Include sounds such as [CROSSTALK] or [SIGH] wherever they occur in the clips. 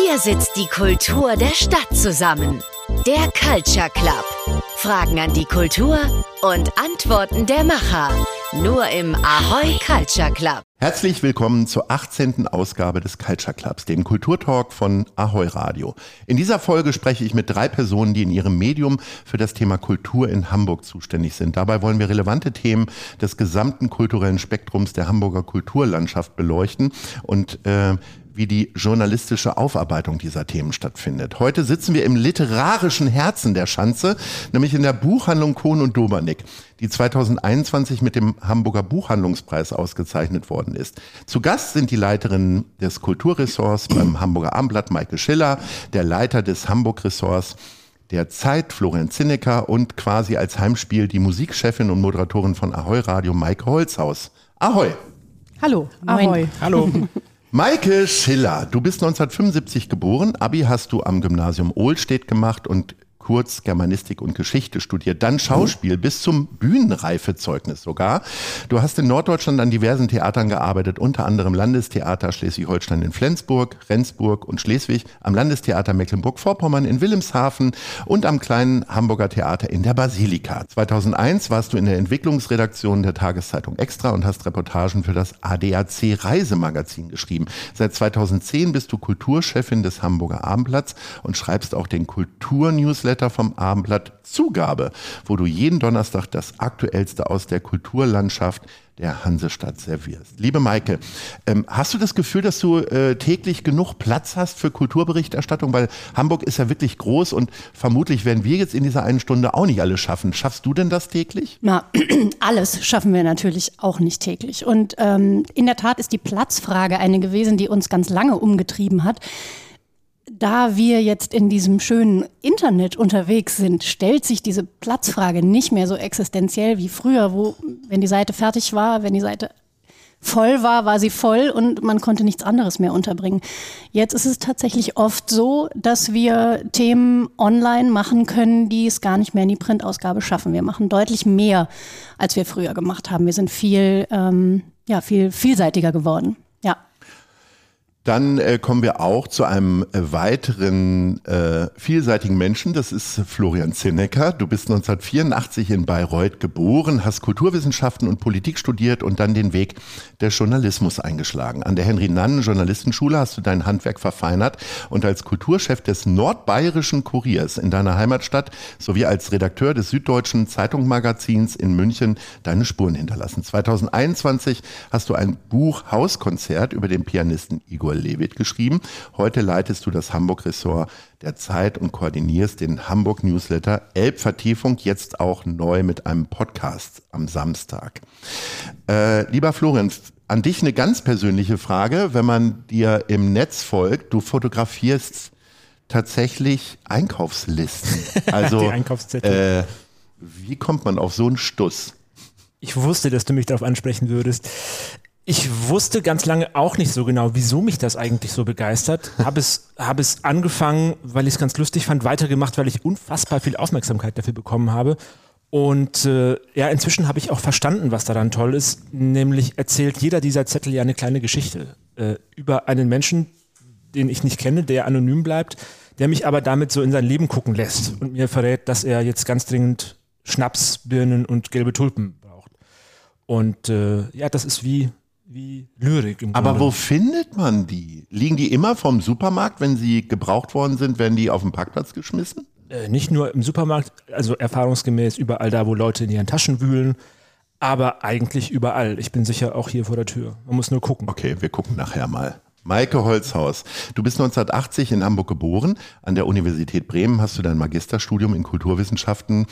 Hier sitzt die Kultur der Stadt zusammen. Der Culture Club. Fragen an die Kultur und Antworten der Macher. Nur im Ahoi Culture Club. Herzlich willkommen zur 18. Ausgabe des Culture Clubs, dem Kulturtalk von Ahoi Radio. In dieser Folge spreche ich mit drei Personen, die in ihrem Medium für das Thema Kultur in Hamburg zuständig sind. Dabei wollen wir relevante Themen des gesamten kulturellen Spektrums der Hamburger Kulturlandschaft beleuchten und äh, wie die journalistische Aufarbeitung dieser Themen stattfindet. Heute sitzen wir im literarischen Herzen der Schanze, nämlich in der Buchhandlung Kohn und Dobernick, die 2021 mit dem Hamburger Buchhandlungspreis ausgezeichnet worden ist. Zu Gast sind die Leiterin des Kulturressorts beim Hamburger Abendblatt, Maike Schiller, der Leiter des Hamburg-Ressorts der Zeit, Florian Zinnecker und quasi als Heimspiel die Musikchefin und Moderatorin von Ahoi Radio, Maike Holzhaus. Ahoi! Hallo, Ahoi. Hallo. [LAUGHS] Maike Schiller, du bist 1975 geboren. Abi hast du am Gymnasium Ohlstedt gemacht und kurz Germanistik und Geschichte studiert, dann Schauspiel bis zum Bühnenreifezeugnis sogar. Du hast in Norddeutschland an diversen Theatern gearbeitet, unter anderem Landestheater Schleswig-Holstein in Flensburg, Rendsburg und Schleswig, am Landestheater Mecklenburg-Vorpommern in Wilhelmshaven und am kleinen Hamburger Theater in der Basilika. 2001 warst du in der Entwicklungsredaktion der Tageszeitung Extra und hast Reportagen für das ADAC Reisemagazin geschrieben. Seit 2010 bist du Kulturchefin des Hamburger Abendblatts und schreibst auch den Kulturnewsletter Newsletter vom Abendblatt Zugabe, wo du jeden Donnerstag das Aktuellste aus der Kulturlandschaft der Hansestadt servierst. Liebe Maike, ähm, hast du das Gefühl, dass du äh, täglich genug Platz hast für Kulturberichterstattung? Weil Hamburg ist ja wirklich groß und vermutlich werden wir jetzt in dieser einen Stunde auch nicht alles schaffen. Schaffst du denn das täglich? Na, [CLEARS THROAT] alles schaffen wir natürlich auch nicht täglich. Und ähm, in der Tat ist die Platzfrage eine gewesen, die uns ganz lange umgetrieben hat da wir jetzt in diesem schönen Internet unterwegs sind, stellt sich diese Platzfrage nicht mehr so existenziell wie früher, wo, wenn die Seite fertig war, wenn die Seite voll war, war sie voll und man konnte nichts anderes mehr unterbringen. Jetzt ist es tatsächlich oft so, dass wir Themen online machen können, die es gar nicht mehr in die Printausgabe schaffen. Wir machen deutlich mehr, als wir früher gemacht haben. Wir sind viel, ähm, ja, viel vielseitiger geworden. Dann äh, kommen wir auch zu einem äh, weiteren äh, vielseitigen Menschen. Das ist Florian Zinnecker. Du bist 1984 in Bayreuth geboren, hast Kulturwissenschaften und Politik studiert und dann den Weg des Journalismus eingeschlagen. An der Henry-Nannen Journalistenschule hast du dein Handwerk verfeinert und als Kulturchef des Nordbayerischen Kuriers in deiner Heimatstadt sowie als Redakteur des Süddeutschen Zeitungsmagazins in München deine Spuren hinterlassen. 2021 hast du ein Buch Hauskonzert über den Pianisten Igor Lewitt geschrieben. Heute leitest du das Hamburg-Ressort der Zeit und koordinierst den Hamburg-Newsletter Elbvertiefung jetzt auch neu mit einem Podcast am Samstag. Äh, lieber Florian, an dich eine ganz persönliche Frage. Wenn man dir im Netz folgt, du fotografierst tatsächlich Einkaufslisten. [LAUGHS] Also, Die Einkaufszettel. Äh, wie kommt man auf so einen Stuss? Ich wusste, dass du mich darauf ansprechen würdest. Ich wusste ganz lange auch nicht so genau, wieso mich das eigentlich so begeistert. Habe es, hab es angefangen, weil ich es ganz lustig fand, weitergemacht, weil ich unfassbar viel Aufmerksamkeit dafür bekommen habe. Und äh, ja, inzwischen habe ich auch verstanden, was daran toll ist. Nämlich erzählt jeder dieser Zettel ja eine kleine Geschichte äh, über einen Menschen, den ich nicht kenne, der anonym bleibt, der mich aber damit so in sein Leben gucken lässt und mir verrät, dass er jetzt ganz dringend Schnaps, Birnen und gelbe Tulpen braucht. Und äh, ja, das ist wie wie Lyrik im Aber Grunde. wo findet man die? Liegen die immer vom Supermarkt, wenn sie gebraucht worden sind, werden die auf den Parkplatz geschmissen? Äh, nicht nur im Supermarkt, also erfahrungsgemäß überall da, wo Leute in ihren Taschen wühlen, aber eigentlich überall. Ich bin sicher auch hier vor der Tür. Man muss nur gucken. Okay, wir gucken nachher mal. Maike Holzhaus, du bist 1980 in Hamburg geboren. An der Universität Bremen hast du dein Magisterstudium in Kulturwissenschaften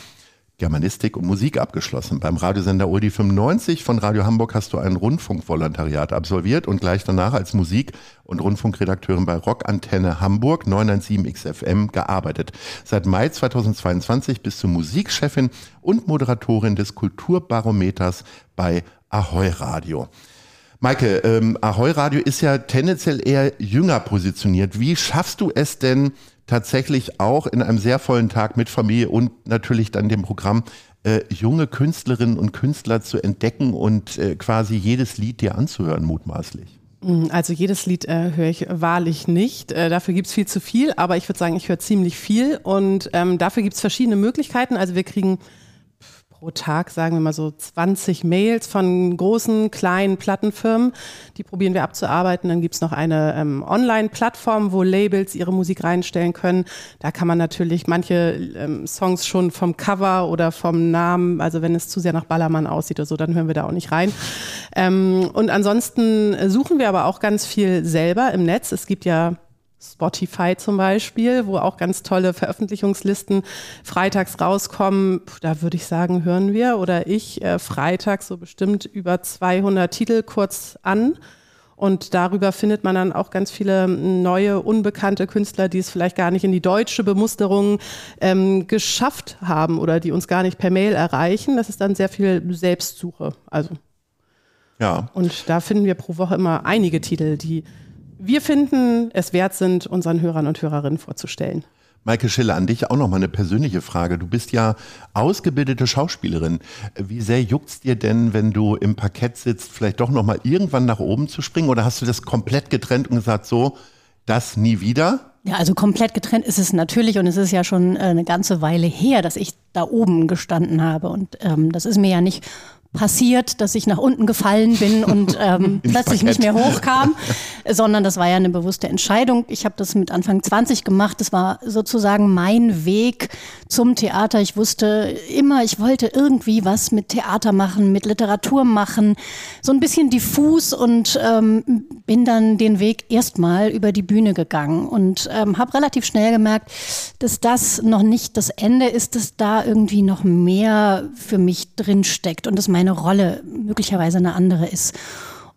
Germanistik und Musik abgeschlossen. Beim Radiosender Uldi 95 von Radio Hamburg hast du ein Rundfunkvolontariat absolviert und gleich danach als Musik- und Rundfunkredakteurin bei Rockantenne Hamburg 997 XFM gearbeitet. Seit Mai 2022 bist du Musikchefin und Moderatorin des Kulturbarometers bei Ahoi Radio. Maike, ähm, Ahoi Radio ist ja tendenziell eher jünger positioniert. Wie schaffst du es denn, tatsächlich auch in einem sehr vollen Tag mit Familie und natürlich dann dem Programm äh, junge Künstlerinnen und Künstler zu entdecken und äh, quasi jedes Lied dir anzuhören, mutmaßlich? Mm, also jedes Lied äh, höre ich wahrlich nicht. Äh, dafür gibt es viel zu viel, aber ich würde sagen, ich höre ziemlich viel und ähm, dafür gibt es verschiedene Möglichkeiten. Also wir kriegen pro Tag, sagen wir mal so 20 Mails von großen, kleinen Plattenfirmen. Die probieren wir abzuarbeiten. Dann gibt es noch eine ähm, Online-Plattform, wo Labels ihre Musik reinstellen können. Da kann man natürlich manche ähm, Songs schon vom Cover oder vom Namen, also wenn es zu sehr nach Ballermann aussieht oder so, dann hören wir da auch nicht rein. Ähm, und ansonsten suchen wir aber auch ganz viel selber im Netz. Es gibt ja Spotify zum Beispiel, wo auch ganz tolle Veröffentlichungslisten freitags rauskommen. Da würde ich sagen, hören wir oder ich äh, freitags so bestimmt über 200 Titel kurz an. Und darüber findet man dann auch ganz viele neue, unbekannte Künstler, die es vielleicht gar nicht in die deutsche Bemusterung ähm, geschafft haben oder die uns gar nicht per Mail erreichen. Das ist dann sehr viel Selbstsuche. Also. Ja. Und da finden wir pro Woche immer einige Titel, die wir finden, es wert sind, unseren Hörern und Hörerinnen vorzustellen. Maike Schiller, an dich auch noch mal eine persönliche Frage. Du bist ja ausgebildete Schauspielerin. Wie sehr juckt's dir denn, wenn du im Parkett sitzt, vielleicht doch noch mal irgendwann nach oben zu springen? Oder hast du das komplett getrennt und gesagt, so, das nie wieder? Ja, also komplett getrennt ist es natürlich und es ist ja schon äh, eine ganze Weile her, dass ich da oben gestanden habe. Und ähm, das ist mir ja nicht passiert, dass ich nach unten gefallen bin und [LAUGHS] ähm, plötzlich nicht mehr hochkam, [LAUGHS] sondern das war ja eine bewusste Entscheidung. Ich habe das mit Anfang 20 gemacht. Das war sozusagen mein Weg zum Theater. Ich wusste immer, ich wollte irgendwie was mit Theater machen, mit Literatur machen, so ein bisschen diffus und ähm, bin dann den Weg erstmal über die Bühne gegangen und ähm, habe relativ schnell gemerkt, dass das noch nicht das Ende ist, dass da irgendwie noch mehr für mich drin steckt und dass meine Rolle möglicherweise eine andere ist.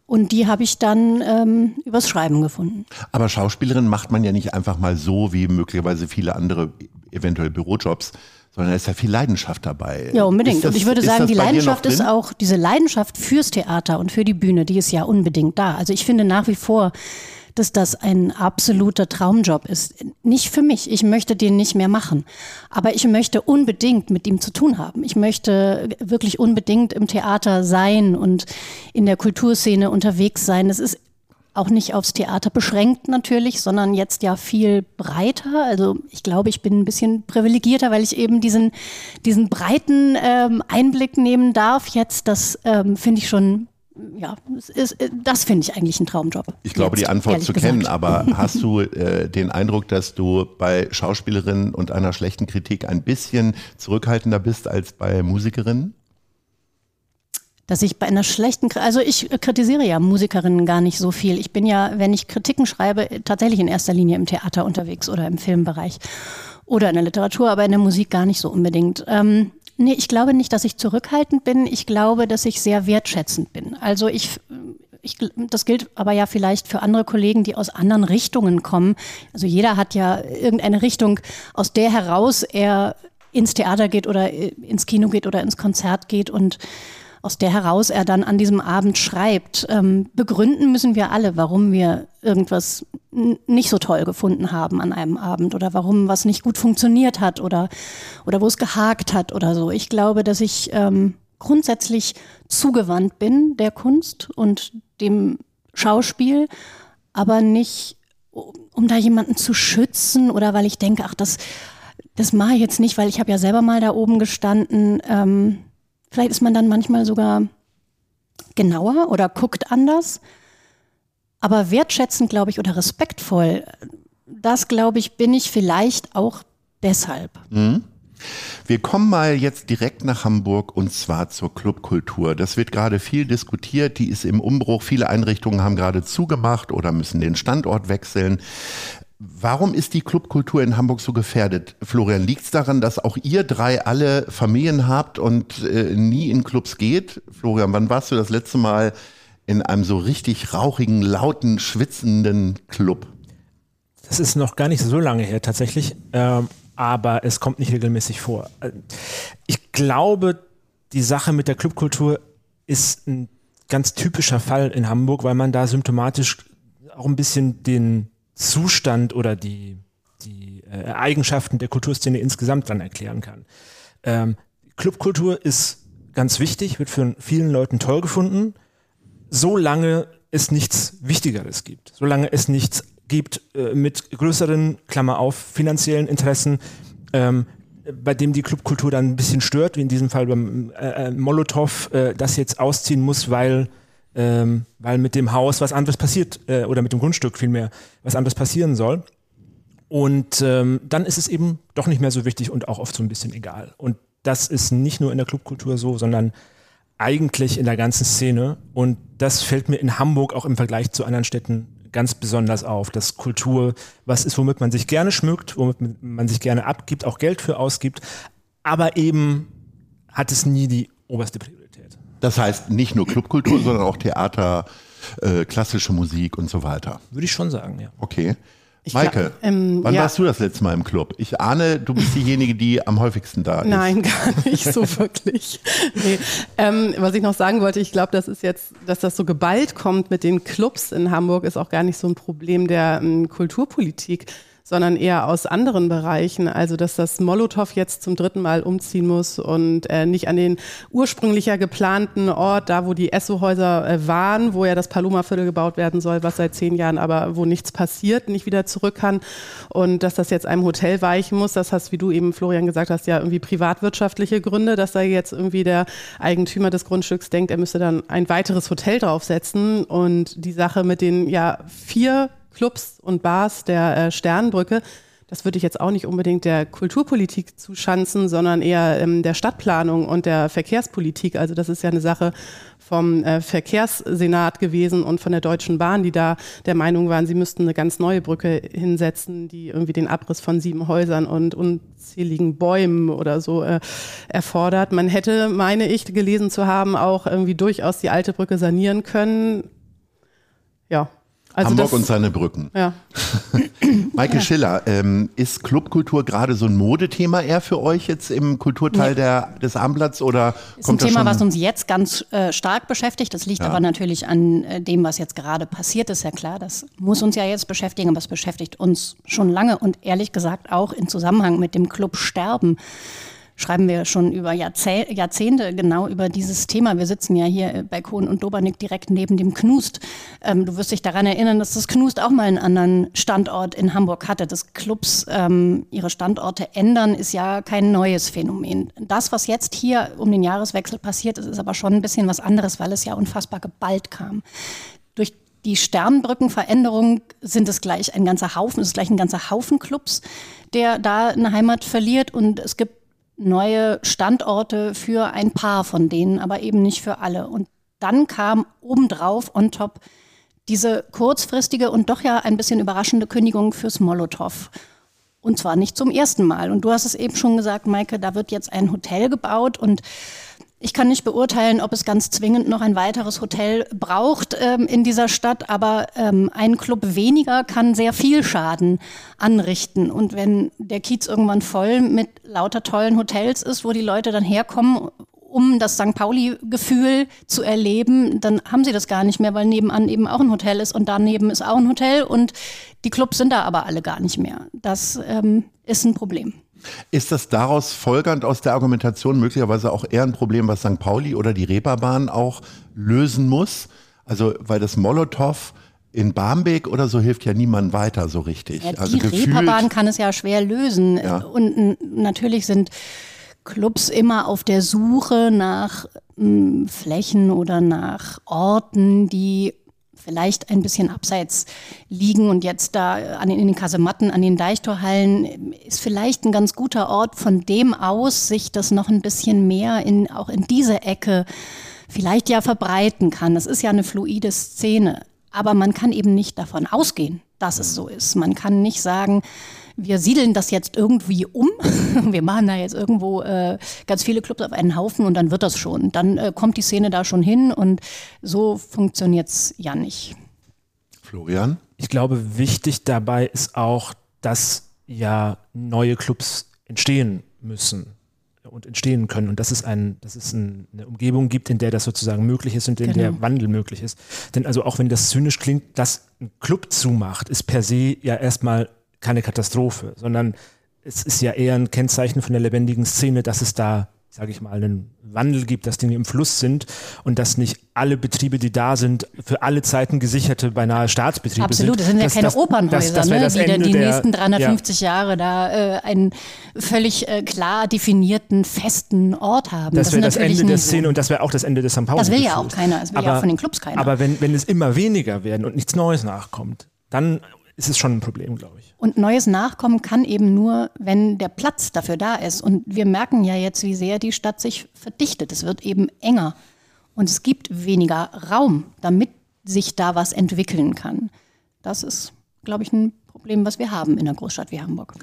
Und die habe ich dann ähm, übers Schreiben gefunden. Aber Schauspielerin macht man ja nicht einfach mal so wie möglicherweise viele andere eventuell Bürojobs, sondern da ist ja viel Leidenschaft dabei. Ja, unbedingt. Das, und ich würde sagen, die Leidenschaft ist auch, diese Leidenschaft fürs Theater und für die Bühne, die ist ja unbedingt da. Also ich finde nach wie vor, dass das ein absoluter Traumjob ist. Nicht für mich. Ich möchte den nicht mehr machen. Aber ich möchte unbedingt mit ihm zu tun haben. Ich möchte wirklich unbedingt im Theater sein und in der Kulturszene unterwegs sein. Es ist auch nicht aufs Theater beschränkt natürlich, sondern jetzt ja viel breiter. Also ich glaube, ich bin ein bisschen privilegierter, weil ich eben diesen, diesen breiten ähm, Einblick nehmen darf. Jetzt, das ähm, finde ich schon ja, ist, das finde ich eigentlich ein Traumjob. Ich glaube, Jetzt, die Antwort zu gesagt. kennen, aber [LAUGHS] hast du äh, den Eindruck, dass du bei Schauspielerinnen und einer schlechten Kritik ein bisschen zurückhaltender bist als bei Musikerinnen? Dass ich bei einer schlechten, also ich kritisiere ja Musikerinnen gar nicht so viel. Ich bin ja, wenn ich Kritiken schreibe, tatsächlich in erster Linie im Theater unterwegs oder im Filmbereich oder in der Literatur, aber in der Musik gar nicht so unbedingt. Ähm, Nee, ich glaube nicht, dass ich zurückhaltend bin. Ich glaube, dass ich sehr wertschätzend bin. Also ich, ich, das gilt aber ja vielleicht für andere Kollegen, die aus anderen Richtungen kommen. Also jeder hat ja irgendeine Richtung, aus der heraus er ins Theater geht oder ins Kino geht oder ins Konzert geht und aus der heraus er dann an diesem Abend schreibt. Ähm, begründen müssen wir alle, warum wir irgendwas nicht so toll gefunden haben an einem Abend oder warum was nicht gut funktioniert hat oder, oder wo es gehakt hat oder so. Ich glaube, dass ich ähm, grundsätzlich zugewandt bin der Kunst und dem Schauspiel, aber nicht, um da jemanden zu schützen oder weil ich denke, ach, das, das mache ich jetzt nicht, weil ich habe ja selber mal da oben gestanden. Ähm, Vielleicht ist man dann manchmal sogar genauer oder guckt anders. Aber wertschätzend, glaube ich, oder respektvoll, das, glaube ich, bin ich vielleicht auch deshalb. Mhm. Wir kommen mal jetzt direkt nach Hamburg und zwar zur Clubkultur. Das wird gerade viel diskutiert, die ist im Umbruch. Viele Einrichtungen haben gerade zugemacht oder müssen den Standort wechseln. Warum ist die Clubkultur in Hamburg so gefährdet? Florian, liegt es daran, dass auch ihr drei alle Familien habt und äh, nie in Clubs geht? Florian, wann warst du das letzte Mal in einem so richtig rauchigen, lauten, schwitzenden Club? Das ist noch gar nicht so lange her tatsächlich, ähm, aber es kommt nicht regelmäßig vor. Äh, ich glaube, die Sache mit der Clubkultur ist ein ganz typischer Fall in Hamburg, weil man da symptomatisch auch ein bisschen den Zustand oder die, die äh, Eigenschaften der Kulturszene insgesamt dann erklären kann. Ähm, Clubkultur ist ganz wichtig, wird von vielen Leuten toll gefunden, so lange, es nichts Wichtigeres gibt, solange es nichts gibt äh, mit größeren, Klammer auf, finanziellen Interessen, ähm, bei dem die Clubkultur dann ein bisschen stört, wie in diesem Fall beim äh, äh Molotow, äh, das jetzt ausziehen muss, weil, ähm, weil mit dem Haus was anderes passiert, äh, oder mit dem Grundstück vielmehr was anderes passieren soll. Und ähm, dann ist es eben doch nicht mehr so wichtig und auch oft so ein bisschen egal. Und das ist nicht nur in der Clubkultur so, sondern eigentlich in der ganzen Szene. Und das fällt mir in Hamburg auch im Vergleich zu anderen Städten ganz besonders auf, dass Kultur was ist, womit man sich gerne schmückt, womit man sich gerne abgibt, auch Geld für ausgibt, aber eben hat es nie die oberste Priorität. Das heißt nicht nur Clubkultur, [CLEARS THROAT] sondern auch Theater, äh, klassische Musik und so weiter. Würde ich schon sagen, ja. Okay. Ich Maike, ähm, wann ja. warst du das letzte Mal im Club? Ich ahne, du bist diejenige, die am häufigsten da ist. Nein, gar nicht so [LAUGHS] wirklich. Nee. Ähm, was ich noch sagen wollte, ich glaube, das ist jetzt, dass das so geballt kommt mit den Clubs in Hamburg, ist auch gar nicht so ein Problem der ähm, Kulturpolitik sondern eher aus anderen Bereichen. Also, dass das Molotow jetzt zum dritten Mal umziehen muss und äh, nicht an den ursprünglicher geplanten Ort, da wo die Esso-Häuser äh, waren, wo ja das Paloma-Viertel gebaut werden soll, was seit zehn Jahren aber wo nichts passiert, nicht wieder zurück kann. Und dass das jetzt einem Hotel weichen muss, das hast, wie du eben, Florian, gesagt hast, ja irgendwie privatwirtschaftliche Gründe, dass da jetzt irgendwie der Eigentümer des Grundstücks denkt, er müsste dann ein weiteres Hotel draufsetzen. Und die Sache mit den ja vier Clubs und Bars der äh, Sternbrücke. Das würde ich jetzt auch nicht unbedingt der Kulturpolitik zuschanzen, sondern eher ähm, der Stadtplanung und der Verkehrspolitik. Also das ist ja eine Sache vom äh, Verkehrssenat gewesen und von der Deutschen Bahn, die da der Meinung waren, sie müssten eine ganz neue Brücke hinsetzen, die irgendwie den Abriss von sieben Häusern und unzähligen Bäumen oder so äh, erfordert. Man hätte, meine ich, gelesen zu haben, auch irgendwie durchaus die alte Brücke sanieren können. Ja, also Hamburg und seine Brücken. Ja. [LAUGHS] Maike ja. Schiller, ähm, ist Clubkultur gerade so ein Modethema eher für euch jetzt im Kulturteil nee. der, des Abendblatts oder ist kommt ein Thema, was uns jetzt ganz äh, stark beschäftigt. Das liegt ja. aber natürlich an äh, dem, was jetzt gerade passiert ist. Ja klar, das muss uns ja jetzt beschäftigen, aber es beschäftigt uns schon lange und ehrlich gesagt auch in Zusammenhang mit dem Club Sterben schreiben wir schon über Jahrzehnte genau über dieses Thema. Wir sitzen ja hier bei Kohn und Dobernick direkt neben dem Knust. Ähm, du wirst dich daran erinnern, dass das Knust auch mal einen anderen Standort in Hamburg hatte. Dass Clubs ähm, ihre Standorte ändern, ist ja kein neues Phänomen. Das, was jetzt hier um den Jahreswechsel passiert ist, ist aber schon ein bisschen was anderes, weil es ja unfassbar geballt kam. Durch die Sternbrückenveränderung sind es gleich ein ganzer Haufen, es ist gleich ein ganzer Haufen Clubs, der da eine Heimat verliert und es gibt neue Standorte für ein paar von denen, aber eben nicht für alle. Und dann kam obendrauf on top diese kurzfristige und doch ja ein bisschen überraschende Kündigung fürs Molotow. Und zwar nicht zum ersten Mal. Und du hast es eben schon gesagt, Maike, da wird jetzt ein Hotel gebaut und ich kann nicht beurteilen, ob es ganz zwingend noch ein weiteres Hotel braucht ähm, in dieser Stadt, aber ähm, ein Club weniger kann sehr viel Schaden anrichten. Und wenn der Kiez irgendwann voll mit lauter tollen Hotels ist, wo die Leute dann herkommen, um das St. Pauli-Gefühl zu erleben, dann haben sie das gar nicht mehr, weil nebenan eben auch ein Hotel ist und daneben ist auch ein Hotel und die Clubs sind da aber alle gar nicht mehr. Das ähm, ist ein Problem. Ist das daraus folgernd aus der Argumentation möglicherweise auch eher ein Problem, was St. Pauli oder die Reeperbahn auch lösen muss? Also, weil das Molotow in Barmbek oder so hilft ja niemand weiter so richtig. Ja, die also Reeperbahn kann es ja schwer lösen. Ja. Und natürlich sind Clubs immer auf der Suche nach Flächen oder nach Orten, die vielleicht ein bisschen abseits liegen und jetzt da an den, in den Kasematten, an den Deichtorhallen ist vielleicht ein ganz guter Ort, von dem aus sich das noch ein bisschen mehr in, auch in diese Ecke vielleicht ja verbreiten kann. Das ist ja eine fluide Szene. Aber man kann eben nicht davon ausgehen, dass es so ist. Man kann nicht sagen, wir siedeln das jetzt irgendwie um. [LAUGHS] Wir machen da jetzt irgendwo äh, ganz viele Clubs auf einen Haufen und dann wird das schon. Dann äh, kommt die Szene da schon hin und so funktioniert es ja nicht. Florian? Ich glaube, wichtig dabei ist auch, dass ja neue Clubs entstehen müssen und entstehen können und dass es, ein, dass es ein, eine Umgebung gibt, in der das sozusagen möglich ist und in genau. der Wandel möglich ist. Denn also auch wenn das zynisch klingt, dass ein Club zumacht, ist per se ja erstmal keine Katastrophe, sondern es ist ja eher ein Kennzeichen von der lebendigen Szene, dass es da sage ich mal, einen Wandel gibt, dass Dinge im Fluss sind und dass nicht alle Betriebe, die da sind, für alle Zeiten gesicherte, beinahe Staatsbetriebe Absolut, sind. das sind ja das, keine das, Opernhäuser, das, das ne, das die dann die der, nächsten 350 ja, Jahre da äh, einen völlig äh, klar definierten, festen Ort haben. Das, wäre das Ende der Szene so. und das wäre auch das Ende des St. Pauli. Das will ja auch keiner, das will aber, ja auch von den Clubs keiner. Aber wenn, wenn es immer weniger werden und nichts Neues nachkommt, dann ist es schon ein Problem, glaube ich. Und neues Nachkommen kann eben nur, wenn der Platz dafür da ist. Und wir merken ja jetzt, wie sehr die Stadt sich verdichtet. Es wird eben enger. Und es gibt weniger Raum, damit sich da was entwickeln kann. Das ist, glaube ich, ein Problem, was wir haben in einer Großstadt wie Hamburg.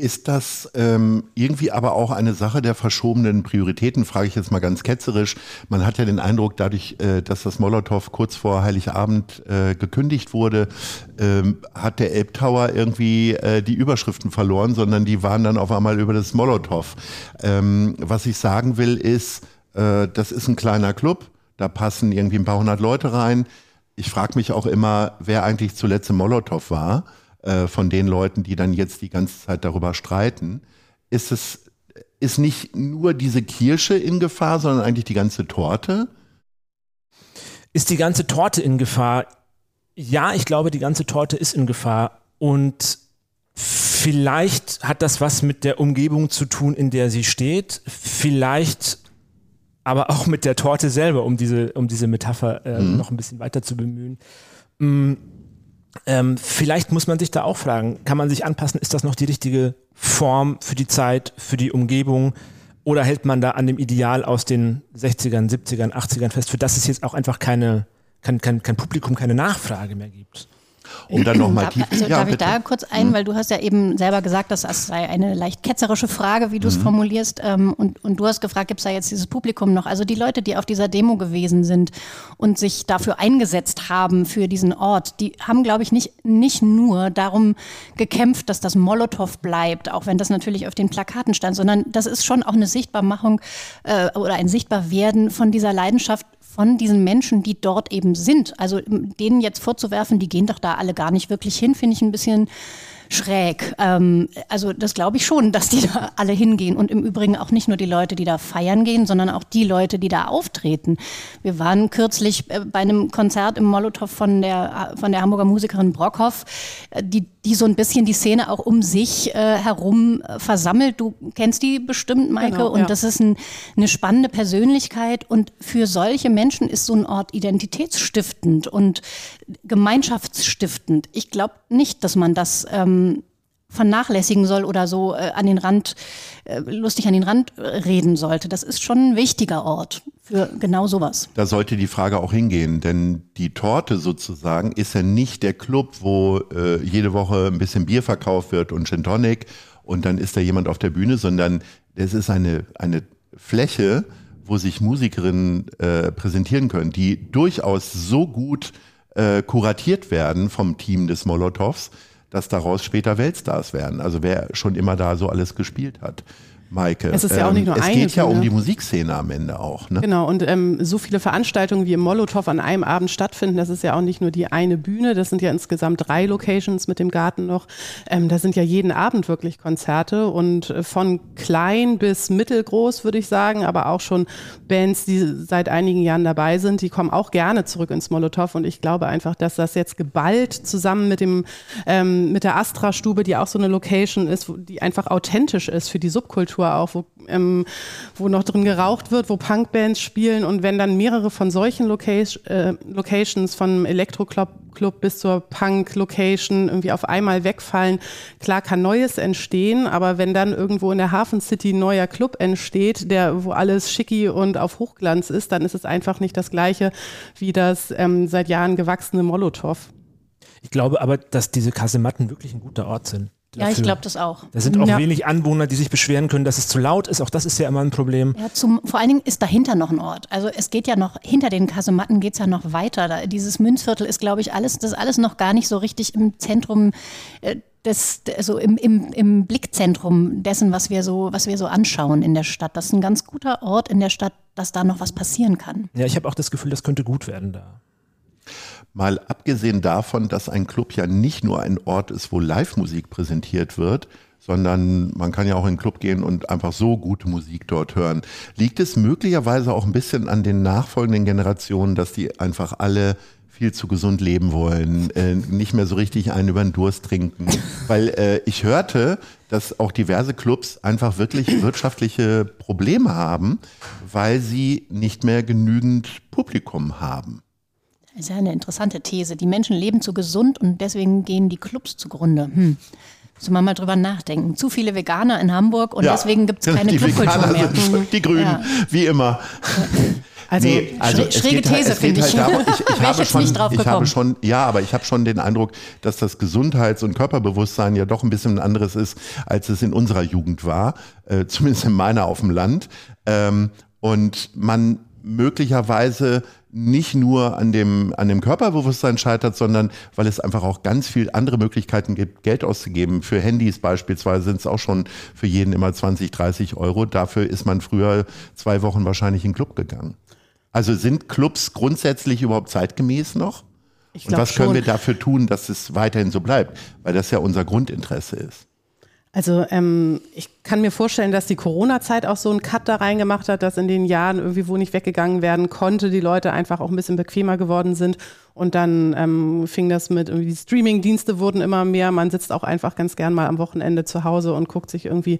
Ist das ähm, irgendwie aber auch eine Sache der verschobenen Prioritäten, frage ich jetzt mal ganz ketzerisch. Man hat ja den Eindruck, dadurch, äh, dass das Molotow kurz vor Heiligabend äh, gekündigt wurde, ähm, hat der Elbtower irgendwie äh, die Überschriften verloren, sondern die waren dann auf einmal über das Molotow. Ähm, was ich sagen will, ist, äh, das ist ein kleiner Club, da passen irgendwie ein paar hundert Leute rein. Ich frage mich auch immer, wer eigentlich zuletzt im Molotow war äh, von den Leuten, die dann jetzt die ganze Zeit darüber streiten, ist es ist nicht nur diese Kirsche in Gefahr, sondern eigentlich die ganze Torte? Ist die ganze Torte in Gefahr? Ja, ich glaube, die ganze Torte ist in Gefahr und vielleicht hat das was mit der Umgebung zu tun, in der sie steht. Vielleicht aber auch mit der Torte selber, um diese, um diese Metapher äh, mhm. noch ein bisschen weiter zu bemühen. Mhm ähm, vielleicht muss man sich da auch fragen, kann man sich anpassen, ist das noch die richtige Form für die Zeit, für die Umgebung? Oder hält man da an dem Ideal aus den 60ern, 70ern, 80ern fest, für das es jetzt auch einfach keine, kein, kein, kein Publikum, keine Nachfrage mehr gibt? Um dann nochmal tief. Also, ja, darf bitte. ich da kurz ein, mhm. weil du hast ja eben selber gesagt, dass das sei eine leicht ketzerische Frage, wie du es mhm. formulierst. Ähm, und, und du hast gefragt, gibt es da jetzt dieses Publikum noch? Also die Leute, die auf dieser Demo gewesen sind und sich dafür eingesetzt haben, für diesen Ort, die haben, glaube ich, nicht, nicht nur darum gekämpft, dass das Molotow bleibt, auch wenn das natürlich auf den Plakaten stand, sondern das ist schon auch eine Sichtbarmachung äh, oder ein Sichtbarwerden von dieser Leidenschaft von diesen Menschen, die dort eben sind. Also denen jetzt vorzuwerfen, die gehen doch da alle gar nicht wirklich hin, finde ich ein bisschen schräg. Ähm, also das glaube ich schon, dass die da alle hingehen. Und im Übrigen auch nicht nur die Leute, die da feiern gehen, sondern auch die Leute, die da auftreten. Wir waren kürzlich äh, bei einem Konzert im Molotow von der, von der Hamburger Musikerin Brockhoff, äh, die, die so ein bisschen die Szene auch um sich äh, herum äh, versammelt. Du kennst die bestimmt, Maike. Genau, und ja. das ist ein, eine spannende Persönlichkeit. Und für solche Menschen ist so ein Ort identitätsstiftend und gemeinschaftsstiftend. Ich glaube nicht, dass man das ähm, vernachlässigen soll oder so äh, an den Rand, äh, lustig an den Rand reden sollte. Das ist schon ein wichtiger Ort für genau sowas. Da sollte die Frage auch hingehen, denn die Torte sozusagen ist ja nicht der Club, wo äh, jede Woche ein bisschen Bier verkauft wird und Gin Tonic und dann ist da jemand auf der Bühne, sondern das ist eine, eine Fläche, wo sich Musikerinnen äh, präsentieren können, die durchaus so gut äh, kuratiert werden vom Team des Molotovs, dass daraus später Weltstars werden. Also wer schon immer da so alles gespielt hat. Maike. Es ist ja auch nicht nur ähm, es eine. Es geht ja um die Musikszene am Ende auch. Ne? Genau, und ähm, so viele Veranstaltungen wie im Molotow an einem Abend stattfinden, das ist ja auch nicht nur die eine Bühne, das sind ja insgesamt drei Locations mit dem Garten noch. Ähm, da sind ja jeden Abend wirklich Konzerte und äh, von klein bis mittelgroß, würde ich sagen, aber auch schon Bands, die seit einigen Jahren dabei sind, die kommen auch gerne zurück ins Molotow und ich glaube einfach, dass das jetzt geballt zusammen mit dem ähm, mit der Astra-Stube, die auch so eine Location ist, die einfach authentisch ist für die Subkultur Kultur auch, wo, ähm, wo noch drin geraucht wird, wo Punkbands spielen und wenn dann mehrere von solchen Location, äh, Locations, vom Elektroclub Club bis zur Punk-Location irgendwie auf einmal wegfallen, klar kann Neues entstehen, aber wenn dann irgendwo in der Hafen City ein neuer Club entsteht, der, wo alles schicki und auf Hochglanz ist, dann ist es einfach nicht das gleiche wie das ähm, seit Jahren gewachsene Molotow. Ich glaube aber, dass diese Kasematten wirklich ein guter Ort sind. Dafür. Ja, ich glaube das auch. Da sind auch ja. wenig Anwohner, die sich beschweren können, dass es zu laut ist. Auch das ist ja immer ein Problem. Ja, zum, vor allen Dingen ist dahinter noch ein Ort. Also es geht ja noch, hinter den Kasematten geht es ja noch weiter. Da, dieses Münzviertel ist, glaube ich, alles, das ist alles noch gar nicht so richtig im Zentrum äh, des, also im, im, im Blickzentrum dessen, was wir so, was wir so anschauen in der Stadt. Das ist ein ganz guter Ort in der Stadt, dass da noch was passieren kann. Ja, ich habe auch das Gefühl, das könnte gut werden da. Mal abgesehen davon, dass ein Club ja nicht nur ein Ort ist, wo Live-Musik präsentiert wird, sondern man kann ja auch in den Club gehen und einfach so gute Musik dort hören. Liegt es möglicherweise auch ein bisschen an den nachfolgenden Generationen, dass die einfach alle viel zu gesund leben wollen, äh, nicht mehr so richtig einen über den Durst trinken. [LAUGHS] Weil äh, ich hörte, dass auch diverse Clubs einfach wirklich wirtschaftliche Probleme haben, weil sie nicht mehr genügend Publikum haben. Das ist ja eine interessante These. Die Menschen leben zu gesund und deswegen gehen die Clubs zugrunde. Hm. Müssen wir mal drüber nachdenken. Zu viele Veganer in Hamburg und ja, deswegen gibt es keine Clubkultur mehr. Die Grünen, ja. wie immer. Also, nee, also schräge These, halt, finde ich. Halt darum, ich, [LAUGHS] ich, habe schon, ich habe schon, ja, aber ich habe schon den Eindruck, dass das Gesundheits- und Körperbewusstsein ja doch ein bisschen ein anderes ist, als es in unserer Jugend war, äh, zumindest in meiner auf dem Land. Ähm, und man möglicherweise nicht nur an dem, an dem Körperbewusstsein scheitert, sondern weil es einfach auch ganz viel andere Möglichkeiten gibt, Geld auszugeben. Für Handys beispielsweise sind es auch schon für jeden immer 20, 30 Euro. Dafür ist man früher zwei Wochen wahrscheinlich in den Club gegangen. Also sind Clubs grundsätzlich überhaupt zeitgemäß noch? Und was können schon. wir dafür tun, dass es weiterhin so bleibt? Weil das ja unser Grundinteresse ist. Also ähm, ich kann mir vorstellen, dass die Corona-Zeit auch so einen Cut da reingemacht hat, dass in den Jahren irgendwie, wo nicht weggegangen werden konnte, die Leute einfach auch ein bisschen bequemer geworden sind. Und dann ähm, fing das mit irgendwie Streaming-Dienste wurden immer mehr. Man sitzt auch einfach ganz gern mal am Wochenende zu Hause und guckt sich irgendwie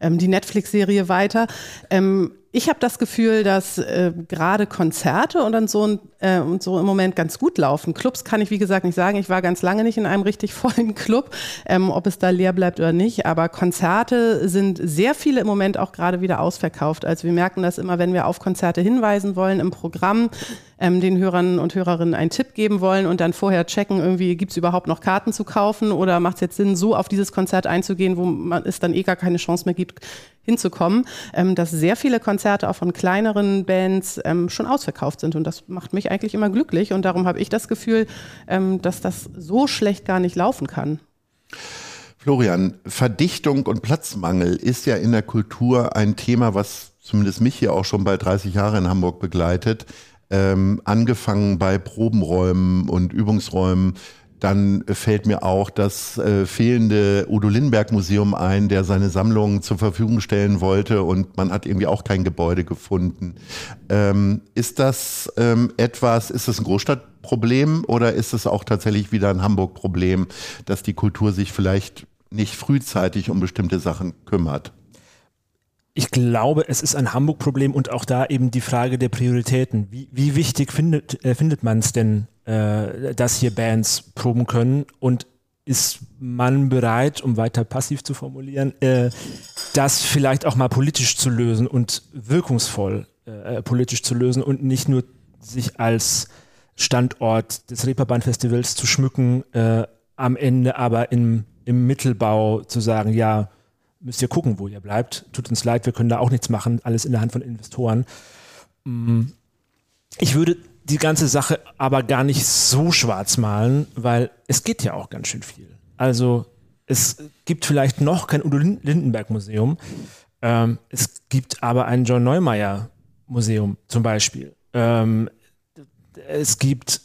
ähm, die Netflix-Serie weiter. Ähm, ich habe das Gefühl, dass äh, gerade Konzerte und dann so, äh, und so im Moment ganz gut laufen. Clubs kann ich, wie gesagt, nicht sagen. Ich war ganz lange nicht in einem richtig [LAUGHS] vollen Club, ähm, ob es da leer bleibt oder nicht. Aber Konzerte sind sehr viele im Moment auch gerade wieder ausverkauft. Also wir merken das immer, wenn wir auf Konzerte hinweisen wollen im Programm, ähm, den Hörern und Hörerinnen einen Tipp geben wollen und dann vorher checken, irgendwie gibt es überhaupt noch Karten zu kaufen oder macht es jetzt Sinn, so auf dieses Konzert einzugehen, wo man es dann eh gar keine Chance mehr gibt, hinzukommen, ähm, dass sehr viele Konzerte auch von kleineren Bands ähm, schon ausverkauft sind. Und das macht mich eigentlich immer glücklich. Und darum habe ich das Gefühl, ähm, dass das so schlecht gar nicht laufen kann. Florian, Verdichtung und Platzmangel ist ja in der Kultur ein Thema, was zumindest mich hier auch schon bald 30 Jahre in Hamburg begleitet ähm, angefangen bei Probenräumen und Übungsräumen. Dann fällt mir auch das äh, fehlende Udo Lindenberg Museum ein, der seine Sammlung zur Verfügung stellen wollte und man hat irgendwie auch kein Gebäude gefunden. Ähm, ist das ähm, etwas, ist das ein Großstadtproblem oder ist es auch tatsächlich wieder ein Hamburg-Problem, dass die Kultur sich vielleicht nicht frühzeitig um bestimmte Sachen kümmert? Ich glaube, es ist ein Hamburg-Problem und auch da eben die Frage der Prioritäten. Wie, wie wichtig findet, äh, findet man es denn, äh, dass hier Bands proben können und ist man bereit, um weiter passiv zu formulieren, äh, das vielleicht auch mal politisch zu lösen und wirkungsvoll äh, politisch zu lösen und nicht nur sich als Standort des Reeperbahn-Festivals zu schmücken, äh, am Ende aber im, im Mittelbau zu sagen, ja, müsst ihr gucken, wo ihr bleibt. Tut uns leid, wir können da auch nichts machen, alles in der Hand von Investoren. Mm. Ich würde die ganze Sache aber gar nicht so schwarz malen, weil es geht ja auch ganz schön viel. Also es gibt vielleicht noch kein Udo Lindenberg Museum, ähm, es gibt aber ein John Neumeier Museum zum Beispiel. Ähm, es gibt